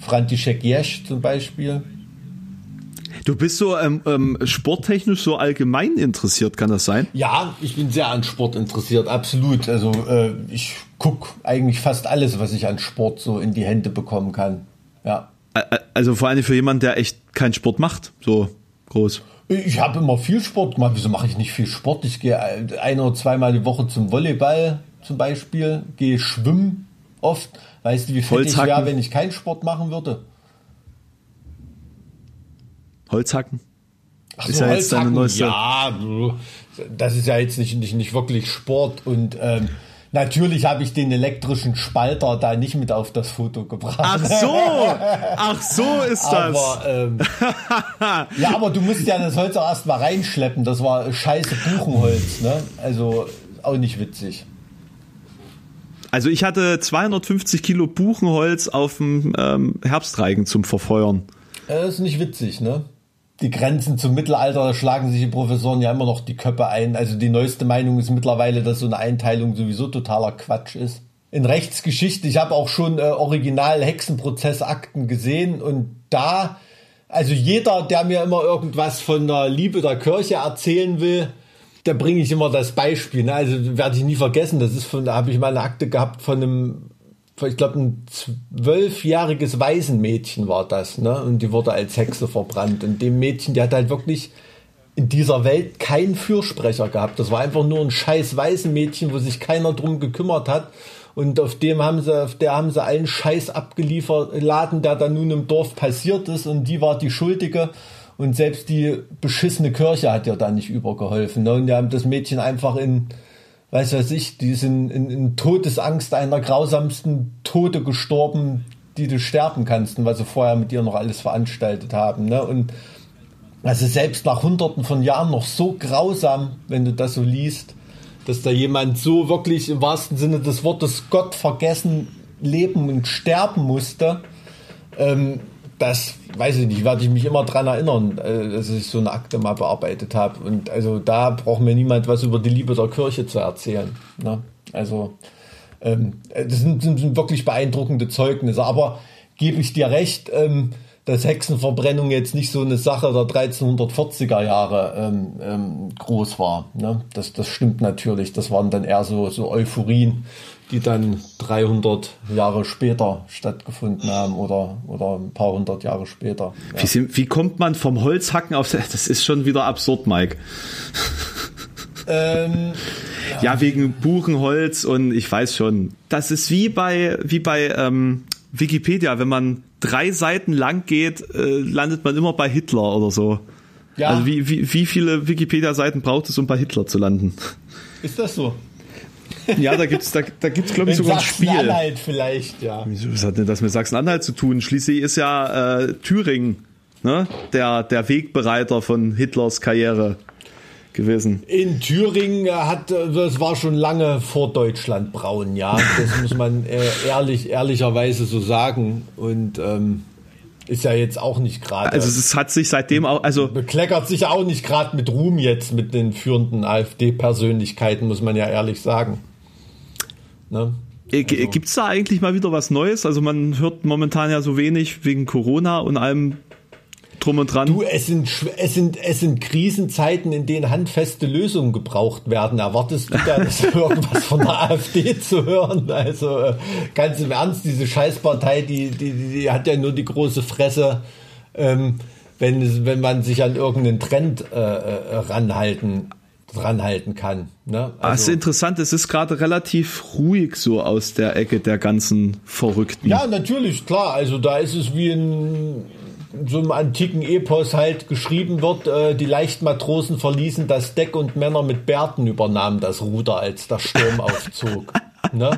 František Jesch zum Beispiel. Du bist so ähm, ähm, sporttechnisch so allgemein interessiert, kann das sein? Ja, ich bin sehr an Sport interessiert, absolut. Also äh, ich gucke eigentlich fast alles, was ich an Sport so in die Hände bekommen kann. Ja. Also vor allem für jemanden, der echt keinen Sport macht, so groß. Ich habe immer viel Sport gemacht. Wieso mache ich nicht viel Sport? Ich gehe ein oder zweimal die Woche zum Volleyball zum Beispiel, gehe schwimmen oft. Weißt du, wie fett ich wäre, wenn ich keinen Sport machen würde? Holzhacken? Ach ist so, ja jetzt deine neueste. Ja, das ist ja jetzt nicht, nicht, nicht wirklich Sport und ähm, Natürlich habe ich den elektrischen Spalter da nicht mit auf das Foto gebracht. Ach so, ach so ist das. Aber, ähm, [LAUGHS] ja, aber du musst ja das Holz auch erstmal reinschleppen. Das war scheiße Buchenholz, ne? Also auch nicht witzig. Also ich hatte 250 Kilo Buchenholz auf dem ähm, Herbstreigen zum Verfeuern. Das ist nicht witzig, ne? Die Grenzen zum Mittelalter, da schlagen sich die Professoren ja immer noch die Köpfe ein. Also die neueste Meinung ist mittlerweile, dass so eine Einteilung sowieso totaler Quatsch ist. In Rechtsgeschichte, ich habe auch schon äh, original Hexenprozessakten gesehen und da, also jeder, der mir immer irgendwas von der Liebe der Kirche erzählen will, da bringe ich immer das Beispiel. Ne? Also werde ich nie vergessen. Das ist von, da habe ich mal eine Akte gehabt von einem, ich glaube, ein zwölfjähriges Waisenmädchen war das. Ne? Und die wurde als Hexe verbrannt. Und dem Mädchen, die hat halt wirklich in dieser Welt keinen Fürsprecher gehabt. Das war einfach nur ein scheiß Waisenmädchen, wo sich keiner drum gekümmert hat. Und auf dem haben sie, auf der haben sie allen Scheiß abgeliefert, Laden, der da nun im Dorf passiert ist. Und die war die Schuldige. Und selbst die beschissene Kirche hat ja da nicht übergeholfen. Ne? Und die haben das Mädchen einfach in, weiß was ich, die sind in, in Todesangst einer grausamsten Tote gestorben, die du sterben kannst und was sie vorher mit dir noch alles veranstaltet haben. Ne? Und also selbst nach hunderten von Jahren noch so grausam, wenn du das so liest, dass da jemand so wirklich im wahrsten Sinne des Wortes Gott vergessen leben und sterben musste. Ähm, das weiß ich nicht, werde ich mich immer dran erinnern, äh, dass ich so eine Akte mal bearbeitet habe. Und also da braucht mir niemand was über die Liebe der Kirche zu erzählen. Ne? Also ähm, das sind, sind, wirklich beeindruckende Zeugnisse. Aber gebe ich dir recht, ähm, dass Hexenverbrennung jetzt nicht so eine Sache der 1340er Jahre ähm, ähm, groß war. Ne? Das, das stimmt natürlich. Das waren dann eher so, so Euphorien die dann 300 Jahre später stattgefunden haben oder, oder ein paar hundert Jahre später. Ja. Wie, wie, kommt man vom Holzhacken auf, [LAUGHS] das ist schon wieder absurd, Mike. Ähm, ja. ja. wegen Buchenholz und ich weiß schon. Das ist wie bei, wie bei ähm, Wikipedia, wenn man drei Seiten lang geht, äh, landet man immer bei Hitler oder so. Ja. Also wie, wie, wie viele Wikipedia-Seiten braucht es, um bei Hitler zu landen? Ist das so? Ja, da gibt's, da, da gibt's, glaube ich, sogar ein Spiel. Sachsen-Anhalt vielleicht, ja. Was hat denn das mit Sachsen-Anhalt zu tun? Schließlich ist ja äh, Thüringen ne? der, der Wegbereiter von Hitlers Karriere gewesen. In Thüringen hat, das war schon lange vor Deutschland braun, ja. Das [LAUGHS] muss man äh, ehrlich, ehrlicherweise so sagen. Und ähm, ist ja jetzt auch nicht gerade. Also es hat sich seitdem auch, also bekleckert sich auch nicht gerade mit Ruhm jetzt mit den führenden AfD-Persönlichkeiten, muss man ja ehrlich sagen. Ne? Äh, also. Gibt es da eigentlich mal wieder was Neues? Also man hört momentan ja so wenig wegen Corona und allem drum und dran. Du, es sind, es sind, es sind Krisenzeiten, in denen handfeste Lösungen gebraucht werden. Erwartest du da [LAUGHS] irgendwas von der AfD zu hören? Also äh, ganz im Ernst, diese Scheißpartei, die, die, die hat ja nur die große Fresse, ähm, wenn, wenn man sich an irgendeinen Trend äh, äh ranhalten dran halten kann. Ne? Also, das ist interessant, es ist gerade relativ ruhig so aus der Ecke der ganzen Verrückten. Ja, natürlich, klar. Also da ist es wie in so einem antiken Epos halt geschrieben wird, äh, die leichten Matrosen verließen das Deck und Männer mit Bärten übernahmen das Ruder, als der Sturm [LAUGHS] aufzog. ne?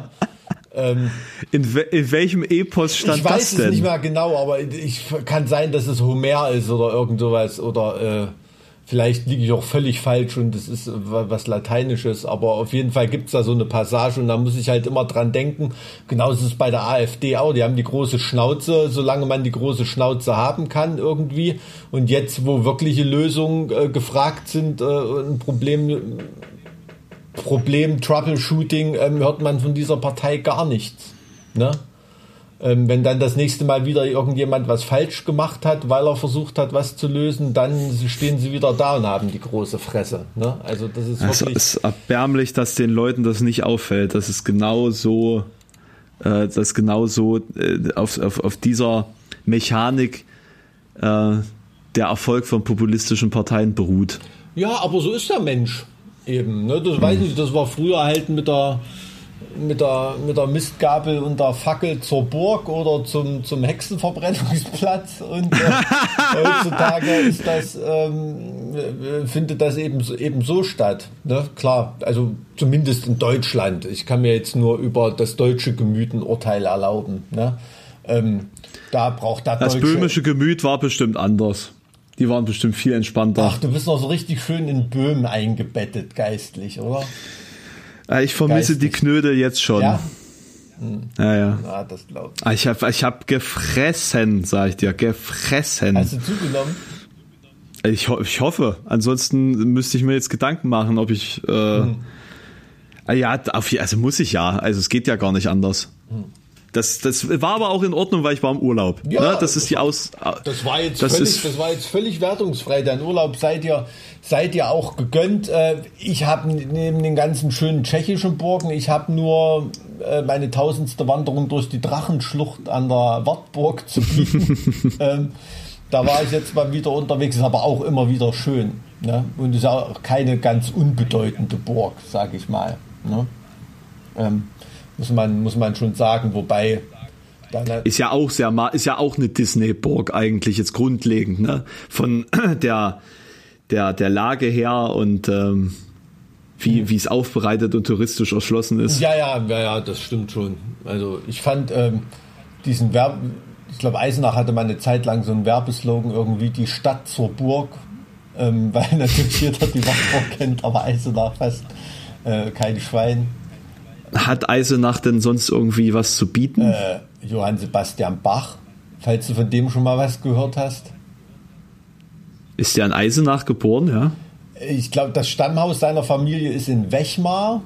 Ähm, in, in, welchem Epos stand das denn? Ich weiß es nicht mehr genau, aber ich kann sein, dass es Homer ist oder irgend sowas oder äh, vielleicht liege ich auch völlig falsch und das ist was Lateinisches, aber auf jeden Fall gibt es da so eine Passage und da muss ich halt immer dran denken. Genauso ist es bei der AfD auch. Die haben die große Schnauze, solange man die große Schnauze haben kann irgendwie. Und jetzt, wo wirkliche Lösungen äh, gefragt sind, äh, ein Problem Problem Troubleshooting ähm, hört man von dieser Partei gar nichts. Ne? Ähm, wenn dann das nächste Mal wieder irgendjemand was falsch gemacht hat, weil er versucht hat, was zu lösen, dann stehen sie wieder da und haben die große Fresse. Ne? Also das ist also wirklich. Es ist erbärmlich, dass den Leuten das nicht auffällt. Das ist genau so, äh, dass genau so äh, auf, auf, auf dieser Mechanik äh, der Erfolg von populistischen Parteien beruht. Ja, aber so ist der Mensch. Eben, ne? Das weiß ich, das war früher halt mit der, mit der, mit der Mistgabel und der Fackel zur Burg oder zum, zum Hexenverbrennungsplatz und äh, [LAUGHS] heutzutage ist das, ähm, findet das eben, eben so statt. Ne? Klar, also zumindest in Deutschland. Ich kann mir jetzt nur über das deutsche Gemüt ein Urteil erlauben. Ne? Ähm, da braucht das Das böhmische Gemüt war bestimmt anders. Die waren bestimmt viel entspannter. Ach, du bist noch so richtig schön in Böhmen eingebettet, geistlich, oder? Ich vermisse geistlich. die Knödel jetzt schon. Ja, hm. ja. ja. ja das glaube ich. Ich habe ich hab gefressen, sag ich dir, gefressen. Hast du zugenommen? Ich, ich hoffe. Ansonsten müsste ich mir jetzt Gedanken machen, ob ich. Äh, hm. Ja, also muss ich ja. Also es geht ja gar nicht anders. Hm. Das, das war aber auch in Ordnung, weil ich war im Urlaub. Ja, ne? das ist die Aus. Das war jetzt das völlig, das war jetzt völlig wertungsfrei. Dein Urlaub seid ihr, seid ihr auch gegönnt. Äh, ich habe neben den ganzen schönen tschechischen Burgen, ich habe nur äh, meine tausendste Wanderung durch die Drachenschlucht an der Wartburg zu bieten. [LAUGHS] ähm, da war ich jetzt mal wieder unterwegs, ist aber auch immer wieder schön. Ne? Und ist auch keine ganz unbedeutende Burg, sag ich mal. Ne? Ähm, muss man, muss man schon sagen, wobei. Ist ja auch sehr, ist ja auch eine Disney-Burg eigentlich jetzt grundlegend, ne? Von [CLEARS THROAT] der, der, der Lage her und ähm, wie, mhm. wie es aufbereitet und touristisch erschlossen ist. Ja, ja, ja, ja, das stimmt schon. Also ich fand ähm, diesen Werb, ich glaube Eisenach hatte mal eine Zeit lang so einen Werbeslogan irgendwie die Stadt zur Burg, ähm, [LAUGHS] weil natürlich jeder die Wartburg kennt, aber Eisenach fast äh, kein Schwein. Hat Eisenach denn sonst irgendwie was zu bieten? Äh, Johann Sebastian Bach, falls du von dem schon mal was gehört hast. Ist der in Eisenach geboren, ja? Ich glaube, das Stammhaus seiner Familie ist in Wechmar,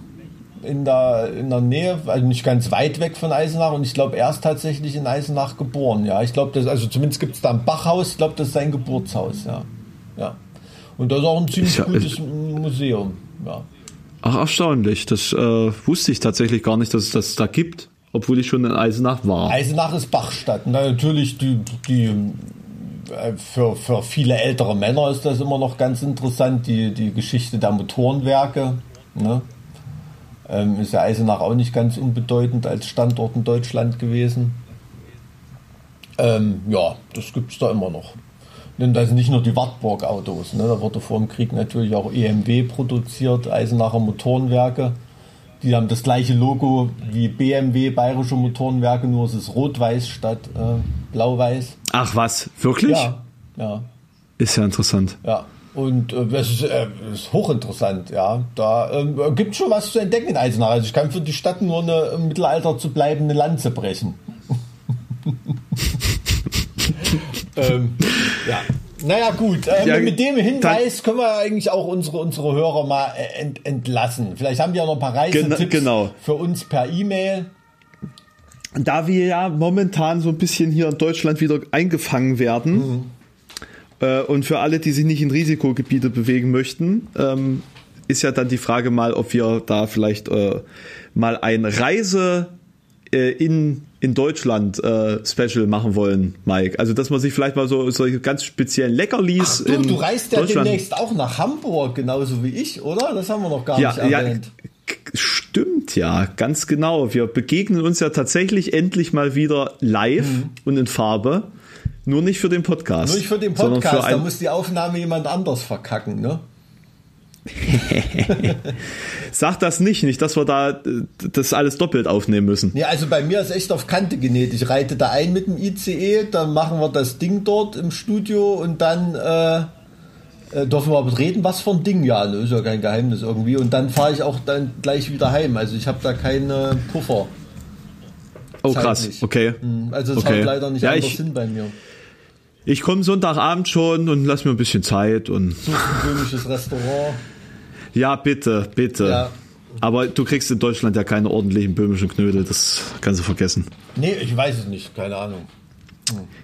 in der, in der Nähe, also nicht ganz weit weg von Eisenach. Und ich glaube, er ist tatsächlich in Eisenach geboren. Ja, ich glaube, also zumindest gibt es da ein Bachhaus. Ich glaube, das ist sein Geburtshaus. Ja, ja. Und das ist auch ein ziemlich ja, gutes Museum. Ja. Ach, erstaunlich. Das äh, wusste ich tatsächlich gar nicht, dass es das da gibt, obwohl ich schon in Eisenach war. Eisenach ist Bachstadt. Na, natürlich, die, die, äh, für, für viele ältere Männer ist das immer noch ganz interessant, die, die Geschichte der Motorenwerke. Ne? Ähm, ist ja Eisenach auch nicht ganz unbedeutend als Standort in Deutschland gewesen. Ähm, ja, das gibt es da immer noch. Und das sind nicht nur die Wartburg-Autos. Ne? Da wurde vor dem Krieg natürlich auch EMW produziert, Eisenacher Motorenwerke. Die haben das gleiche Logo wie BMW, Bayerische Motorenwerke, nur es ist rot-weiß statt äh, blau-weiß. Ach was, wirklich? Ja, ja. Ist ja interessant. Ja. Und äh, es ist, äh, ist, hochinteressant, ja. Da ähm, gibt schon was zu entdecken in Eisenach. Also ich kann für die Stadt nur eine im Mittelalter zu bleibende Lanze brechen. [LAUGHS] ähm, ja. Naja, gut. Ähm, ja, mit dem Hinweis können wir eigentlich auch unsere, unsere Hörer mal äh, ent, entlassen. Vielleicht haben die ja noch ein paar Reisetipps genau. für uns per E-Mail. Da wir ja momentan so ein bisschen hier in Deutschland wieder eingefangen werden mhm. äh, und für alle, die sich nicht in Risikogebiete bewegen möchten, ähm, ist ja dann die Frage mal, ob wir da vielleicht äh, mal ein Reise äh, in, in Deutschland äh, Special machen wollen, Mike. Also, dass man sich vielleicht mal so solche ganz speziellen Leckerlis Ach, du, in du reist ja demnächst auch nach Hamburg, genauso wie ich, oder? Das haben wir noch gar ja, nicht ja, erwähnt. k- stimmt ja, ganz genau. Wir begegnen uns ja tatsächlich endlich mal wieder live und in Farbe. Nur nicht für den Podcast. Mhm. Nur nicht für den Podcast, für da muss die Aufnahme jemand anders verkacken, ne? [LAUGHS] Sag das nicht, nicht, dass wir da äh, das alles doppelt aufnehmen müssen. Ja, also bei mir ist echt auf Kante genäht. Ich reite da ein mit dem ICE, dann machen wir das Ding dort im Studio und dann äh, äh, dürfen wir aber reden, was für ein Ding, ja, ne, ist ja kein Geheimnis irgendwie. Und dann fahre ich auch dann gleich wieder heim. Also ich habe da keine Puffer. Oh krass, zeitlich. okay. Mhm, Also es Okay. haut leider nicht Ja, anders ich- hin bei mir. Ich komme Sonntagabend schon und lass mir ein bisschen Zeit und Such ein böhmisches Restaurant. Ja, bitte, bitte. Ja. Aber du kriegst in Deutschland ja keine ordentlichen böhmischen Knödel, das kannst du vergessen. Nee, ich weiß es nicht, keine Ahnung.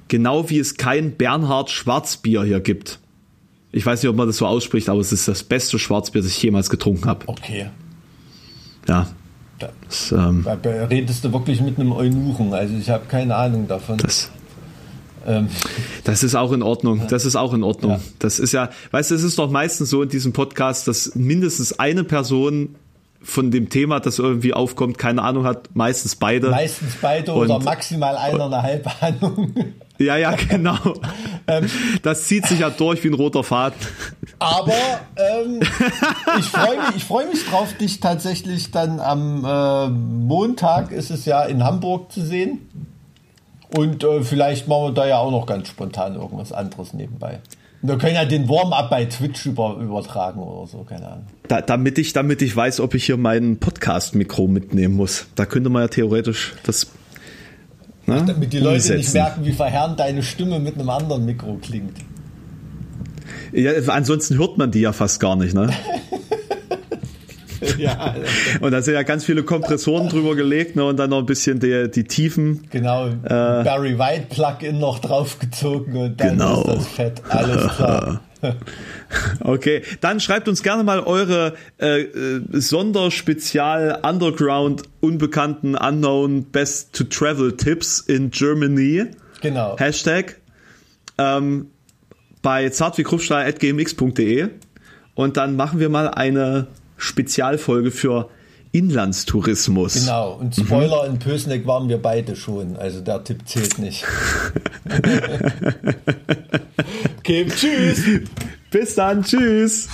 Genau wie es kein Bernhard Schwarzbier hier gibt. Ich weiß nicht, ob man das so ausspricht, aber es ist das beste Schwarzbier, das ich jemals getrunken habe. Okay. Ja. Da, Das, ähm, da redest du wirklich mit einem Eunuchen, also ich habe keine Ahnung davon. das, Ähm, das ist auch in Ordnung. Das ist auch in Ordnung. Ja. Das ist ja, weißt du, es ist doch meistens so in diesem Podcast, dass mindestens eine Person von dem Thema, das irgendwie aufkommt, keine Ahnung hat, meistens beide. meistens beide oder Und- maximal einer eine halbe Ahnung. Ja, ja, genau. Ähm. Das zieht sich ja durch wie ein roter Faden. Aber ähm, [LAUGHS] ich freue mich, ich freu mich drauf, dich tatsächlich dann am äh, Montag ist es ja in Hamburg zu sehen. Und äh, vielleicht machen wir da ja auch noch ganz spontan irgendwas anderes nebenbei. Wir können ja den Warm-up bei Twitch über, übertragen oder so, keine Ahnung. Da, damit, ich, damit ich weiß, ob ich hier mein Podcast-Mikro mitnehmen muss. Da könnte man ja theoretisch das. Ne, Damit die Leute nicht umsetzen. merken, wie verheerend deine Stimme mit einem anderen Mikro klingt. Ja, ansonsten hört man die ja fast gar nicht, ne? [LAUGHS] [LAUGHS] ja, [LAUGHS] Und da sind ja ganz viele Kompressoren drüber gelegt, ne? Und dann noch ein bisschen die, die Tiefen. genau. Barry White Plugin noch draufgezogen und dann Genau. ist das fett. Alles klar. [LAUGHS] Okay, dann schreibt uns gerne mal eure äh, äh, Sonderspezial Underground Unbekannten Unknown Best to Travel Tipps in Germany. Genau. Hashtag ähm, bei zartwiekruppstahl.gmx.de und dann machen wir mal eine Spezialfolge für Inlandstourismus. Genau, und Spoiler, in Pösneck waren wir beide schon, also der Tipp zählt nicht. [LAUGHS] okay, tschüss. Bis dann, tschüss.